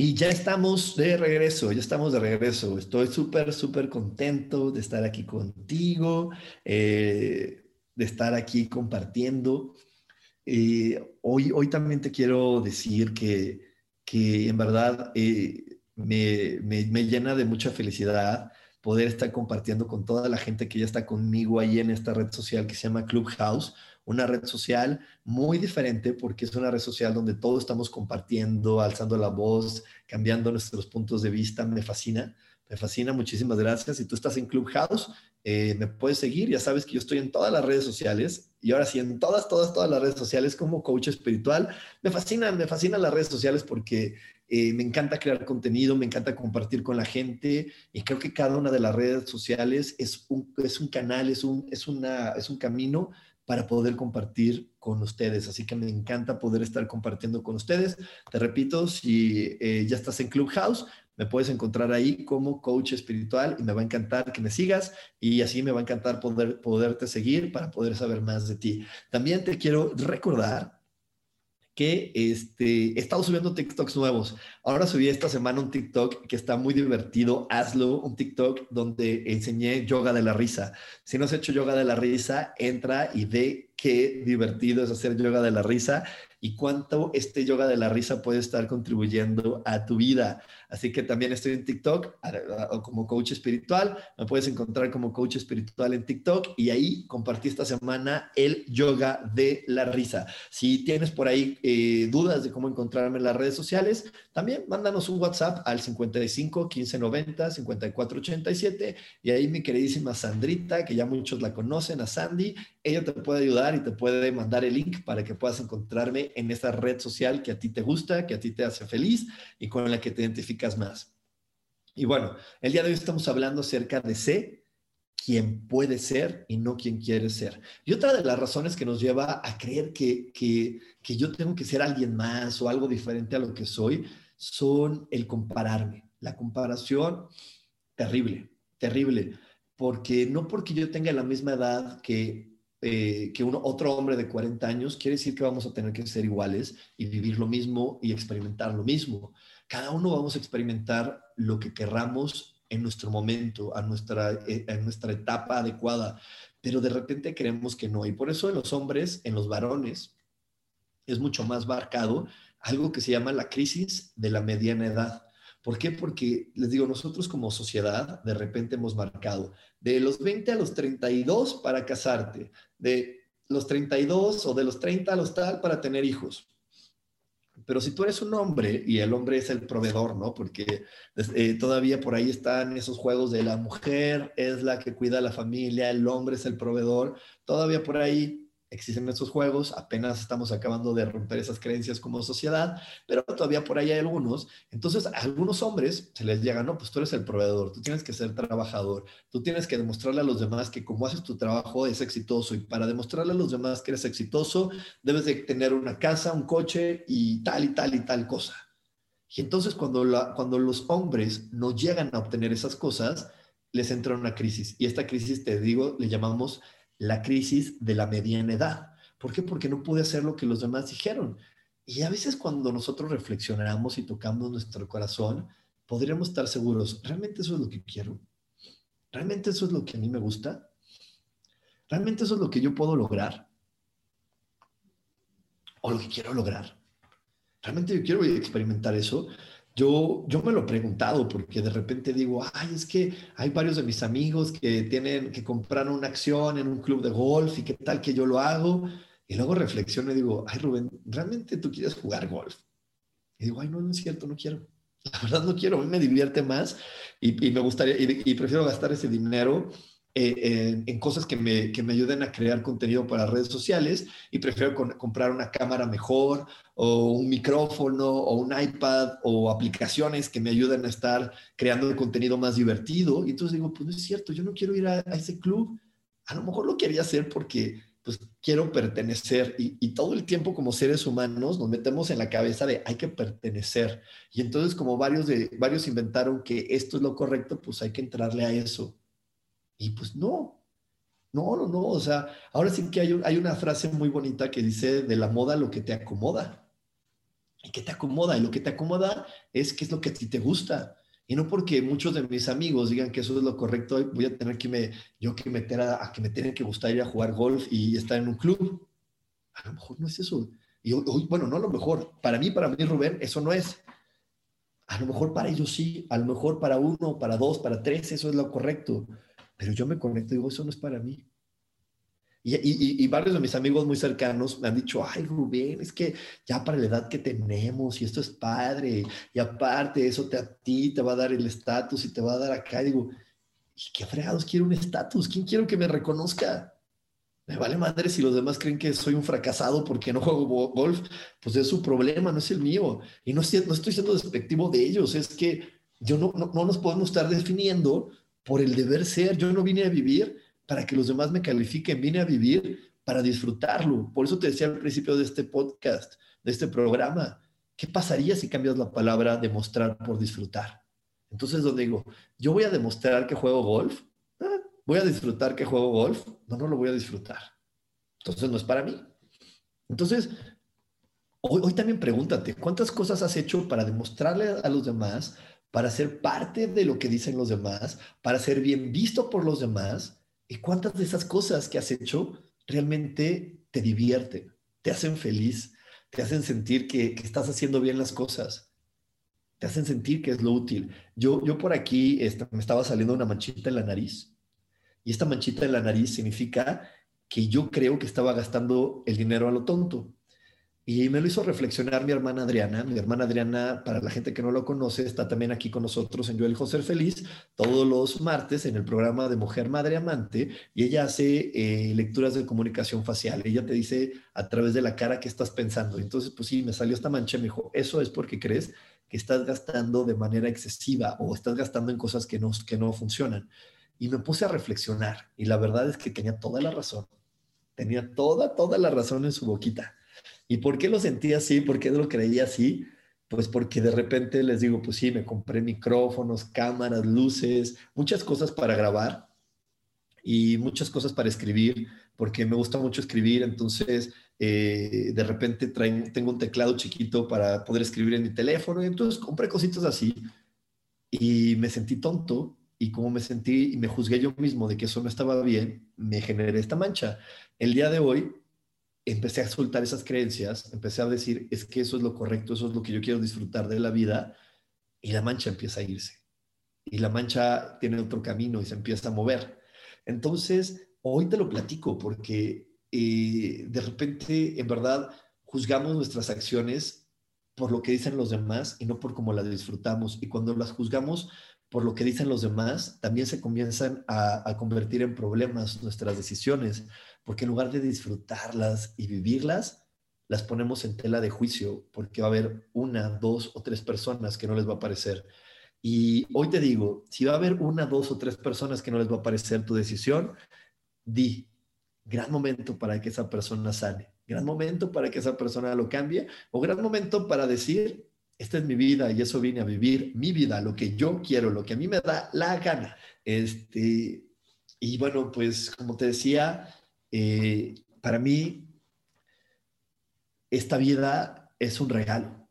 S1: Y ya estamos de regreso, ya estamos de regreso. Estoy súper, súper contento de estar aquí contigo, eh, de estar aquí compartiendo. Eh, hoy, hoy también te quiero decir que, que en verdad eh, me, me, me, llena de mucha felicidad poder estar compartiendo con toda la gente que ya está conmigo ahí en esta red social que se llama Clubhouse una red social muy diferente porque es una red social donde todos estamos compartiendo, alzando la voz, cambiando nuestros puntos de vista. Me fascina, me fascina. Muchísimas gracias. Si tú estás en Clubhouse, eh, me puedes seguir. Ya sabes que yo estoy en todas las redes sociales y ahora sí, en todas, todas, todas las redes sociales como coach espiritual. Me fascinan, me fascinan las redes sociales porque eh, me encanta crear contenido, me encanta compartir con la gente y creo que cada una de las redes sociales es un, es un canal, es un, es, una, es un camino para poder compartir con ustedes. Así que me encanta poder estar compartiendo con ustedes. Te repito, si eh, ya estás en Clubhouse, me puedes encontrar ahí como coach espiritual y me va a encantar que me sigas y así me va a encantar poder, poderte seguir para poder saber más de ti. También te quiero recordar que este, he estado subiendo TikToks nuevos. Ahora subí esta semana un TikTok que está muy divertido, hazlo, un TikTok donde enseñé yoga de la risa. Si no has hecho yoga de la risa, entra y ve qué divertido es hacer yoga de la risa y cuánto este yoga de la risa puede estar contribuyendo a tu vida. Así que también estoy en TikTok como coach espiritual. Me puedes encontrar como coach espiritual en TikTok y ahí compartí esta semana el yoga de la risa. Si tienes por ahí eh, dudas de cómo encontrarme en las redes sociales, también mándanos un WhatsApp al 55 15 90 54 87 y ahí mi queridísima Sandrita, que ya muchos la conocen, a Sandy, ella te puede ayudar y te puede mandar el link para que puedas encontrarme en esa red social que a ti te gusta, que a ti te hace feliz y con la que te identificas más. Y bueno, el día de hoy estamos hablando acerca de sé quién puede ser y no quién quiere ser. Y otra de las razones que nos lleva a creer que, que, que yo tengo que ser alguien más o algo diferente a lo que soy son el compararme. La comparación, terrible, terrible, porque no porque yo tenga la misma edad que eh, que uno, otro hombre de 40 años, quiere decir que vamos a tener que ser iguales y vivir lo mismo y experimentar lo mismo. Cada uno vamos a experimentar lo que querramos en nuestro momento, a nuestra, eh, en nuestra etapa adecuada, pero de repente creemos que no. Y por eso en los hombres, en los varones, es mucho más marcado algo que se llama la crisis de la mediana edad. ¿Por qué? Porque les digo, nosotros como sociedad de repente hemos marcado de los 20 a los 32 para casarte, de los 32 o de los 30 a los tal para tener hijos. Pero si tú eres un hombre y el hombre es el proveedor, ¿no? Porque eh, todavía por ahí están esos juegos de la mujer es la que cuida a la familia, el hombre es el proveedor, todavía por ahí existen esos juegos, apenas estamos acabando de romper esas creencias como sociedad, pero todavía por ahí hay algunos. Entonces, a algunos hombres se les llega, no, pues tú eres el proveedor, tú tienes que ser trabajador, tú tienes que demostrarle a los demás que como haces tu trabajo es exitoso y para demostrarle a los demás que eres exitoso, debes de tener una casa, un coche y tal y tal y tal cosa. Y entonces cuando, cuando los hombres no llegan a obtener esas cosas, les entra una crisis. Y esta crisis, te digo, le llamamos la crisis de la mediana edad. ¿Por qué? Porque no pude hacer lo que los demás dijeron. Y a veces cuando nosotros reflexionamos y tocamos nuestro corazón, podríamos estar seguros, ¿realmente eso es lo que quiero? ¿Realmente eso es lo que a mí me gusta? ¿Realmente eso es lo que yo puedo lograr? ¿O lo que quiero lograr? ¿Realmente yo quiero experimentar eso? Yo, yo me lo he preguntado porque de repente digo, ay, es que hay varios de mis amigos que tienen que comprar una acción en un club de golf y qué tal que yo lo hago. Y luego reflexiono y digo, ay, Rubén, ¿realmente tú quieres jugar golf? Y digo, ay, no, no es cierto, no quiero. La verdad no quiero, a mí me divierte más y, y me gustaría, y, prefiero gastar ese dinero eh, en, cosas que me, que me, ayuden a crear contenido para redes sociales y prefiero comprar una cámara mejor o un micrófono o un iPad o aplicaciones que me ayuden a estar creando el contenido más divertido. Y entonces digo, pues no es cierto, yo no quiero ir a, ese club. A lo mejor lo quería hacer porque pues quiero pertenecer y, y, todo el tiempo como seres humanos nos metemos en la cabeza de hay que pertenecer y entonces como varios de varios inventaron que esto es lo correcto pues hay que entrarle a eso y pues no, no, no, no, o sea, ahora sí que hay, hay una frase muy bonita que dice de la moda lo que te acomoda. ¿Y qué te acomoda? Y lo que te acomoda es qué es lo que a ti te gusta. Y no porque muchos de mis amigos digan que eso es lo correcto, voy a tener que me, yo que meter a, que me tienen que gustar ir a jugar golf y estar en un club. A lo mejor no es eso. Y bueno, no a lo mejor. Para mí, para mí, Rubén, eso no es. A lo mejor para ellos sí, a lo mejor para uno, para dos, para tres, eso es lo correcto. Pero yo me conecto y digo, eso no es para mí. Y, varios de mis amigos muy cercanos me han dicho, ay Rubén, es que ya para la edad que tenemos y esto es padre, y aparte eso te, a ti te va a dar el estatus y te va a dar acá. Y digo, ¿y qué fregados quiero un estatus? ¿Quién quiero que me reconozca? Me vale madre si los demás creen que soy un fracasado porque no juego golf, pues es su problema, no es el mío. Y no no estoy siendo despectivo de ellos, es que yo no, no, no nos podemos estar definiendo por el deber ser. Yo no vine a vivir para que los demás me califiquen, vine a vivir para disfrutarlo. Por eso te decía al principio de este podcast, de este programa, ¿qué pasaría si cambias la palabra demostrar por disfrutar? Entonces, donde digo, yo voy a demostrar que juego golf, ah, voy a disfrutar que juego golf, no, no lo voy a disfrutar. Entonces, no es para mí. Entonces, hoy, hoy también pregúntate, ¿cuántas cosas has hecho para demostrarle a los demás para ser parte de lo que dicen los demás, para ser bien visto por los demás. ¿Y cuántas de esas cosas que has hecho realmente te divierten, te hacen feliz, te hacen sentir que, estás haciendo bien las cosas? Te hacen sentir que es lo útil. Yo, yo por aquí me estaba saliendo una manchita en la nariz. Y esta manchita en la nariz significa que yo creo que estaba gastando el dinero a lo tonto. Y me lo hizo reflexionar mi hermana Adriana. Mi hermana Adriana, para la gente que no lo conoce, está también aquí con nosotros en Yo elijo ser feliz todos los martes en el programa de Mujer Madre Amante y ella hace eh, lecturas de comunicación facial. Ella te dice a través de la cara qué estás pensando. Entonces, pues sí, me salió esta mancha me dijo, eso es porque crees que estás gastando de manera excesiva o estás gastando en cosas que no, que no funcionan. Y me puse a reflexionar y la verdad es que tenía toda la razón. Tenía toda, toda la razón en su boquita ¿Y por qué lo sentía así? ¿Por qué lo creía así? Pues porque de repente les digo, pues sí, me compré micrófonos, cámaras, luces, muchas cosas para grabar. y muchas cosas para escribir, porque me gusta mucho escribir, entonces eh, de repente tengo un teclado chiquito para poder escribir en mi teléfono, y entonces compré cositas así y me sentí tonto y como me sentí y me juzgué yo mismo de que eso no estaba bien, me generé esta mancha. El día de hoy empecé a soltar esas creencias, empecé a decir, es que eso es lo correcto, eso es lo que yo quiero disfrutar de la vida, y la mancha empieza a irse. Y la mancha tiene otro camino y se empieza a mover. Entonces, hoy te lo platico porque eh, de repente, en verdad, juzgamos nuestras acciones por lo que dicen los demás y no por cómo las disfrutamos. Y cuando las juzgamos por lo que dicen los demás, también se comienzan a, a convertir en problemas nuestras decisiones porque en lugar de disfrutarlas y vivirlas, las ponemos en tela de juicio, porque va a haber una, dos o tres personas que no les va a parecer. Y hoy te digo, si va a haber una, dos o tres personas que no les va a parecer tu decisión, di, gran momento para que esa persona sane, gran momento para que esa persona lo cambie, o gran momento para decir, esta es mi vida y eso vine a vivir mi vida, lo que yo quiero, lo que a mí me da la gana. Este, y bueno, pues como te decía, eh, para mí, esta vida es un regalo.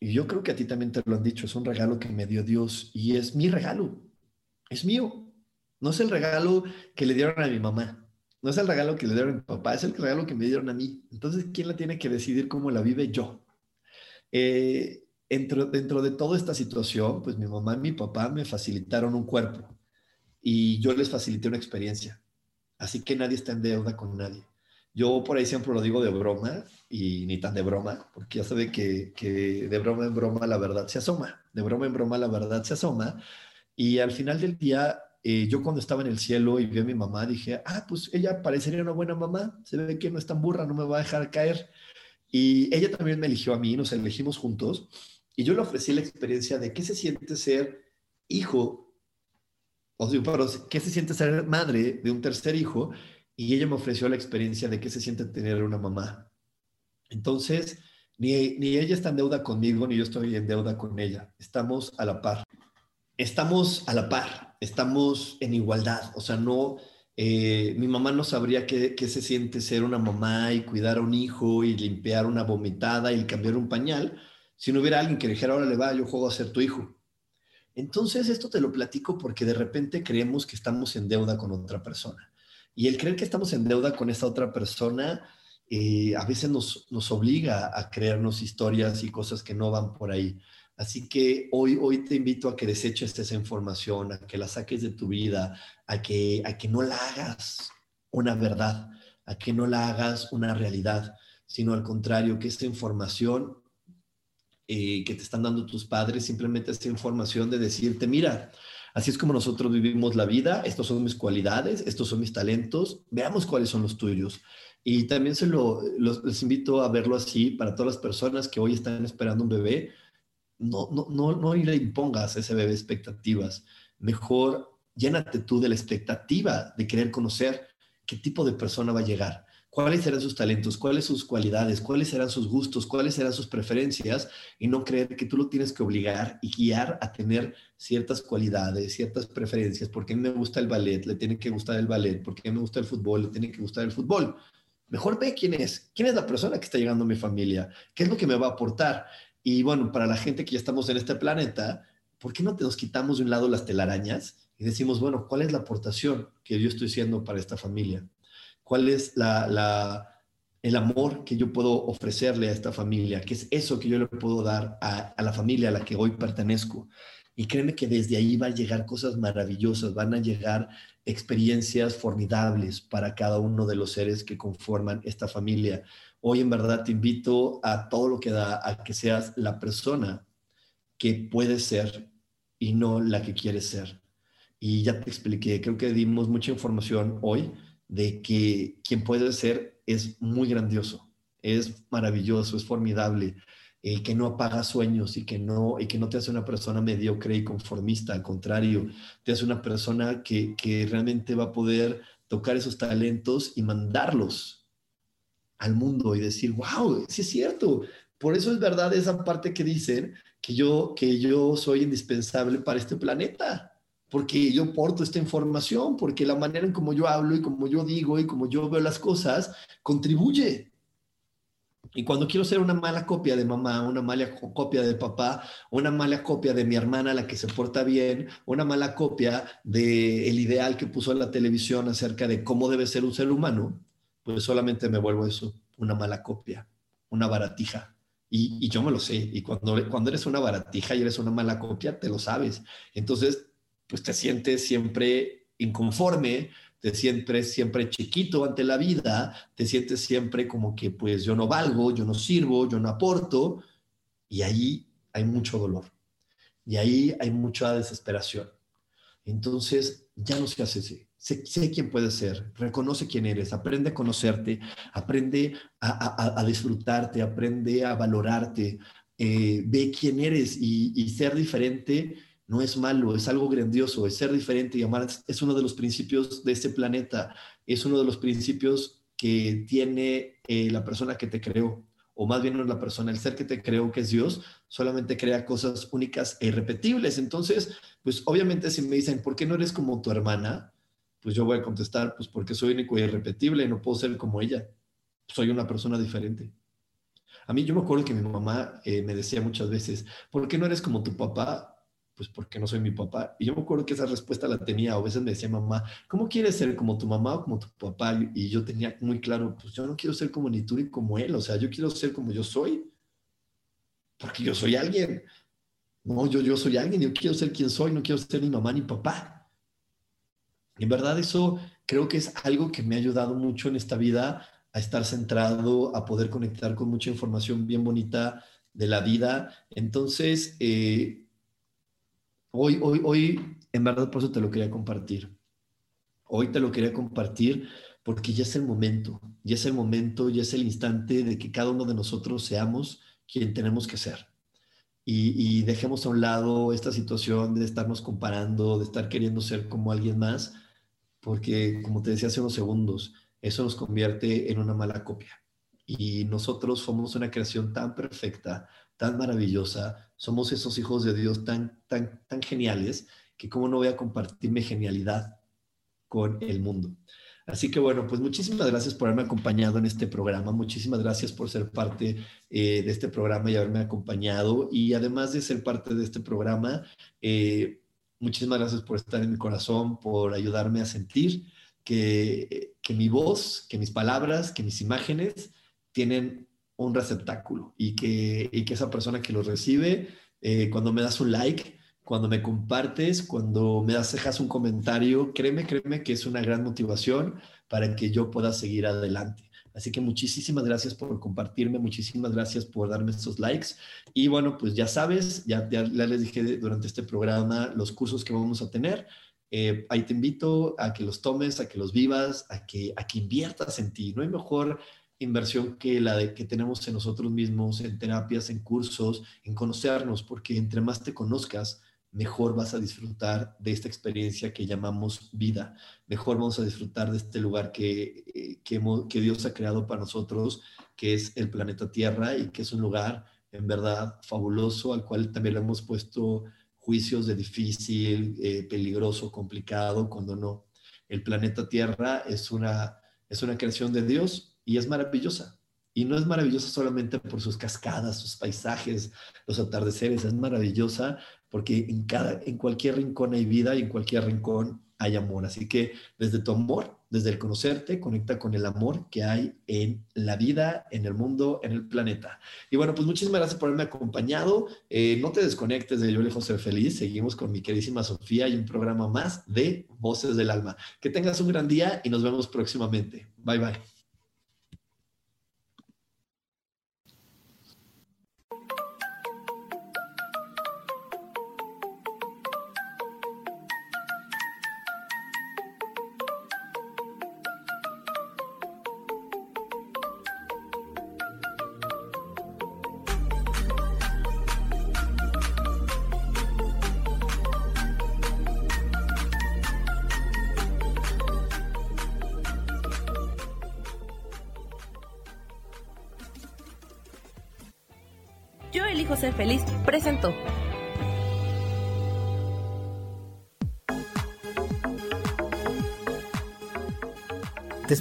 S1: Y yo creo que a ti también te lo han dicho, es un regalo que me dio Dios y es mi regalo, es mío. No es el regalo que le dieron a mi mamá, no es el regalo que le dieron a mi papá, es el regalo que me dieron a mí. Entonces, ¿quién la tiene que decidir cómo la vive yo? Eh, dentro, dentro de toda esta situación, pues mi mamá y mi papá me facilitaron un cuerpo y yo les facilité una experiencia. Así que nadie está en deuda con nadie. Yo por ahí siempre lo digo de broma y ni tan de broma, porque ya sabe que, de broma en broma la verdad se asoma. De broma en broma la verdad se asoma. Y al final del día, eh, yo cuando estaba en el cielo y vi a mi mamá, dije, ah, pues ella parecería una buena mamá. Se ve que no es tan burra, no me va a dejar caer. Y ella también me eligió a mí, nos elegimos juntos. Y yo le ofrecí la experiencia de qué se siente ser hijo o sea, pero ¿qué se siente ser madre de un tercer hijo? Y ella me ofreció la experiencia de qué se siente tener una mamá. Entonces, ni, ni ella está en deuda conmigo, ni yo estoy en deuda con ella. Estamos a la par. Estamos a la par, estamos en igualdad. O sea, no, eh, mi mamá no sabría qué, qué, se siente ser una mamá y cuidar a un hijo y limpiar una vomitada y cambiar un pañal si no hubiera alguien que dijera, ahora le va, yo juego a ser tu hijo. Entonces, esto te lo platico porque de repente creemos que estamos en deuda con otra persona. Y el creer que estamos en deuda con esa otra persona eh, a veces nos, nos obliga a creernos historias y cosas que no van por ahí. Así que hoy, hoy te invito a que deseches esa información, a que la saques de tu vida, a que, a que no la hagas una verdad, a que no la hagas una realidad, sino al contrario, que esta información eh, que te están dando tus padres, simplemente esta información de decirte, mira, así es como nosotros vivimos la vida, estos son mis cualidades, estos son mis talentos, veamos cuáles son los tuyos. Y también se lo, les invito a verlo así para todas las personas que hoy están esperando un bebé. No, no, no, no le impongas a ese bebé expectativas. Mejor llénate tú de la expectativa de querer conocer qué tipo de persona va a llegar cuáles serán sus talentos, cuáles sus cualidades, cuáles serán sus gustos, cuáles serán sus preferencias y no creer que tú lo tienes que obligar y guiar a tener ciertas cualidades, ciertas preferencias. Porque a mí me gusta el ballet, le tiene que gustar el ballet. Porque a me gusta el fútbol, le tiene que gustar el fútbol. Mejor ve quién es, quién es la persona que está llegando a mi familia, qué es lo que me va a aportar. Y bueno, para la gente que ya estamos en este planeta, ¿por qué no te nos quitamos de un lado las telarañas y decimos, bueno, ¿cuál es la aportación que yo estoy haciendo para esta familia? Cuál es la, el amor que yo puedo ofrecerle a esta familia, qué es eso que yo le puedo dar a, a, la familia a la que hoy pertenezco. Y créeme que desde ahí van a llegar cosas maravillosas, van a llegar experiencias formidables para cada uno de los seres que conforman esta familia. Hoy en verdad te invito a todo lo que da, a que seas la persona que puedes ser y no la que quieres ser. Y ya te expliqué, creo que dimos mucha información hoy de que quien puede ser es muy grandioso, es maravilloso, es formidable, eh, que no apaga sueños y que no, y que no te hace una persona mediocre y conformista, al contrario, te hace una persona que, que realmente va a poder tocar esos talentos y mandarlos al mundo y decir, wow, sí es cierto. Por eso es verdad esa parte que dicen que yo, que yo soy indispensable para este planeta porque yo porto esta información, porque la manera en como yo hablo y como yo digo y como yo veo las cosas contribuye. Y cuando quiero ser una mala copia de mamá, una mala copia de papá, una mala copia de mi hermana, la que se porta bien, una mala copia del el ideal que puso en la televisión acerca de cómo debe ser un ser humano, pues solamente me vuelvo eso, una mala copia, una baratija. Y, y yo me lo sé. Y cuando, cuando eres una baratija y eres una mala copia, te lo sabes. Entonces, pues te sientes siempre inconforme, te sientes siempre chiquito ante la vida, te sientes siempre como que pues yo no valgo, yo no sirvo, yo no aporto, y ahí hay mucho dolor, y ahí hay mucha desesperación. Entonces ya no se hace así. Sé, quién puedes ser, reconoce quién eres, aprende a conocerte, aprende a, disfrutarte, aprende a valorarte, eh, ve quién eres y ser diferente no es malo, es algo grandioso, es ser diferente y amar es uno de los principios de este planeta, es uno de los principios que tiene eh, la persona que te creó, o más bien no la persona, el ser que te creó, que es Dios, solamente crea cosas únicas e irrepetibles. Entonces, pues obviamente si me dicen, ¿por qué no eres como tu hermana? Pues yo voy a contestar, pues porque soy único e irrepetible, no puedo ser como ella, soy una persona diferente. A mí yo me acuerdo que mi mamá eh, me decía muchas veces, ¿por qué no eres como tu papá? Pues porque no soy mi papá. Y yo me acuerdo que esa respuesta la tenía, a veces me decía mamá, ¿cómo quieres ser como tu mamá o como tu papá? Y yo tenía muy claro, pues yo no quiero ser como ni tú ni como él, o sea, yo quiero ser como yo soy, porque yo soy alguien. No, yo, yo soy alguien, yo quiero ser quien soy, no quiero ser ni mamá ni papá. En verdad eso creo que es algo que me ha ayudado mucho en esta vida a estar centrado, a poder conectar con mucha información bien bonita de la vida. Entonces, eh, Hoy, hoy, hoy, en verdad, por eso te lo quería compartir. Hoy te lo quería compartir porque ya es el momento, ya es el momento, ya es el instante de que cada uno de nosotros seamos quien tenemos que ser. Y, dejemos a un lado esta situación de estarnos comparando, de estar queriendo ser como alguien más, porque, como te decía hace unos segundos, eso nos convierte en una mala copia. Y nosotros somos una creación tan perfecta, tan maravillosa, somos esos hijos de Dios tan, tan, tan geniales, que cómo no voy a compartir mi genialidad con el mundo. Así que bueno, pues muchísimas gracias por haberme acompañado en este programa, muchísimas gracias por ser parte eh, de este programa y haberme acompañado. Y además de ser parte de este programa, eh, muchísimas gracias por estar en mi corazón, por ayudarme a sentir que, que mi voz, que mis palabras, que mis imágenes tienen un receptáculo y que, y que esa persona que lo recibe, eh, cuando me das un like, cuando me compartes, cuando me das, dejas un comentario, créeme, créeme que es una gran motivación para que yo pueda seguir adelante. Así que muchísimas gracias por compartirme, muchísimas gracias por darme estos likes. Y bueno, pues ya sabes, ya, ya, les dije durante este programa los cursos que vamos a tener. Eh, ahí te invito a que los tomes, a que los vivas, a que, a que inviertas en ti. No hay mejor inversión que la de, que tenemos en nosotros mismos, en terapias, en cursos, en conocernos, porque entre más te conozcas, mejor vas a disfrutar de esta experiencia que llamamos vida, mejor vamos a disfrutar de este lugar que, eh, que, Dios ha creado para nosotros, que es el planeta Tierra y que es un lugar en verdad fabuloso al cual también le hemos puesto juicios de difícil, eh, peligroso, complicado, cuando no. El planeta Tierra es una, es una creación de Dios y es maravillosa. Y no es maravillosa solamente por sus cascadas, sus paisajes, los atardeceres, es maravillosa porque en, cada, en cualquier rincón hay vida y en cualquier rincón hay amor. Así que desde tu amor, desde el conocerte, conecta con el amor que hay en la vida, en el mundo, en el planeta. Y bueno, pues muchísimas gracias por haberme acompañado. Eh, no te desconectes de Yo lejos ser feliz. Seguimos con mi queridísima Sofía y un programa más de Voces del Alma. Que tengas un gran día y nos vemos próximamente. Bye bye.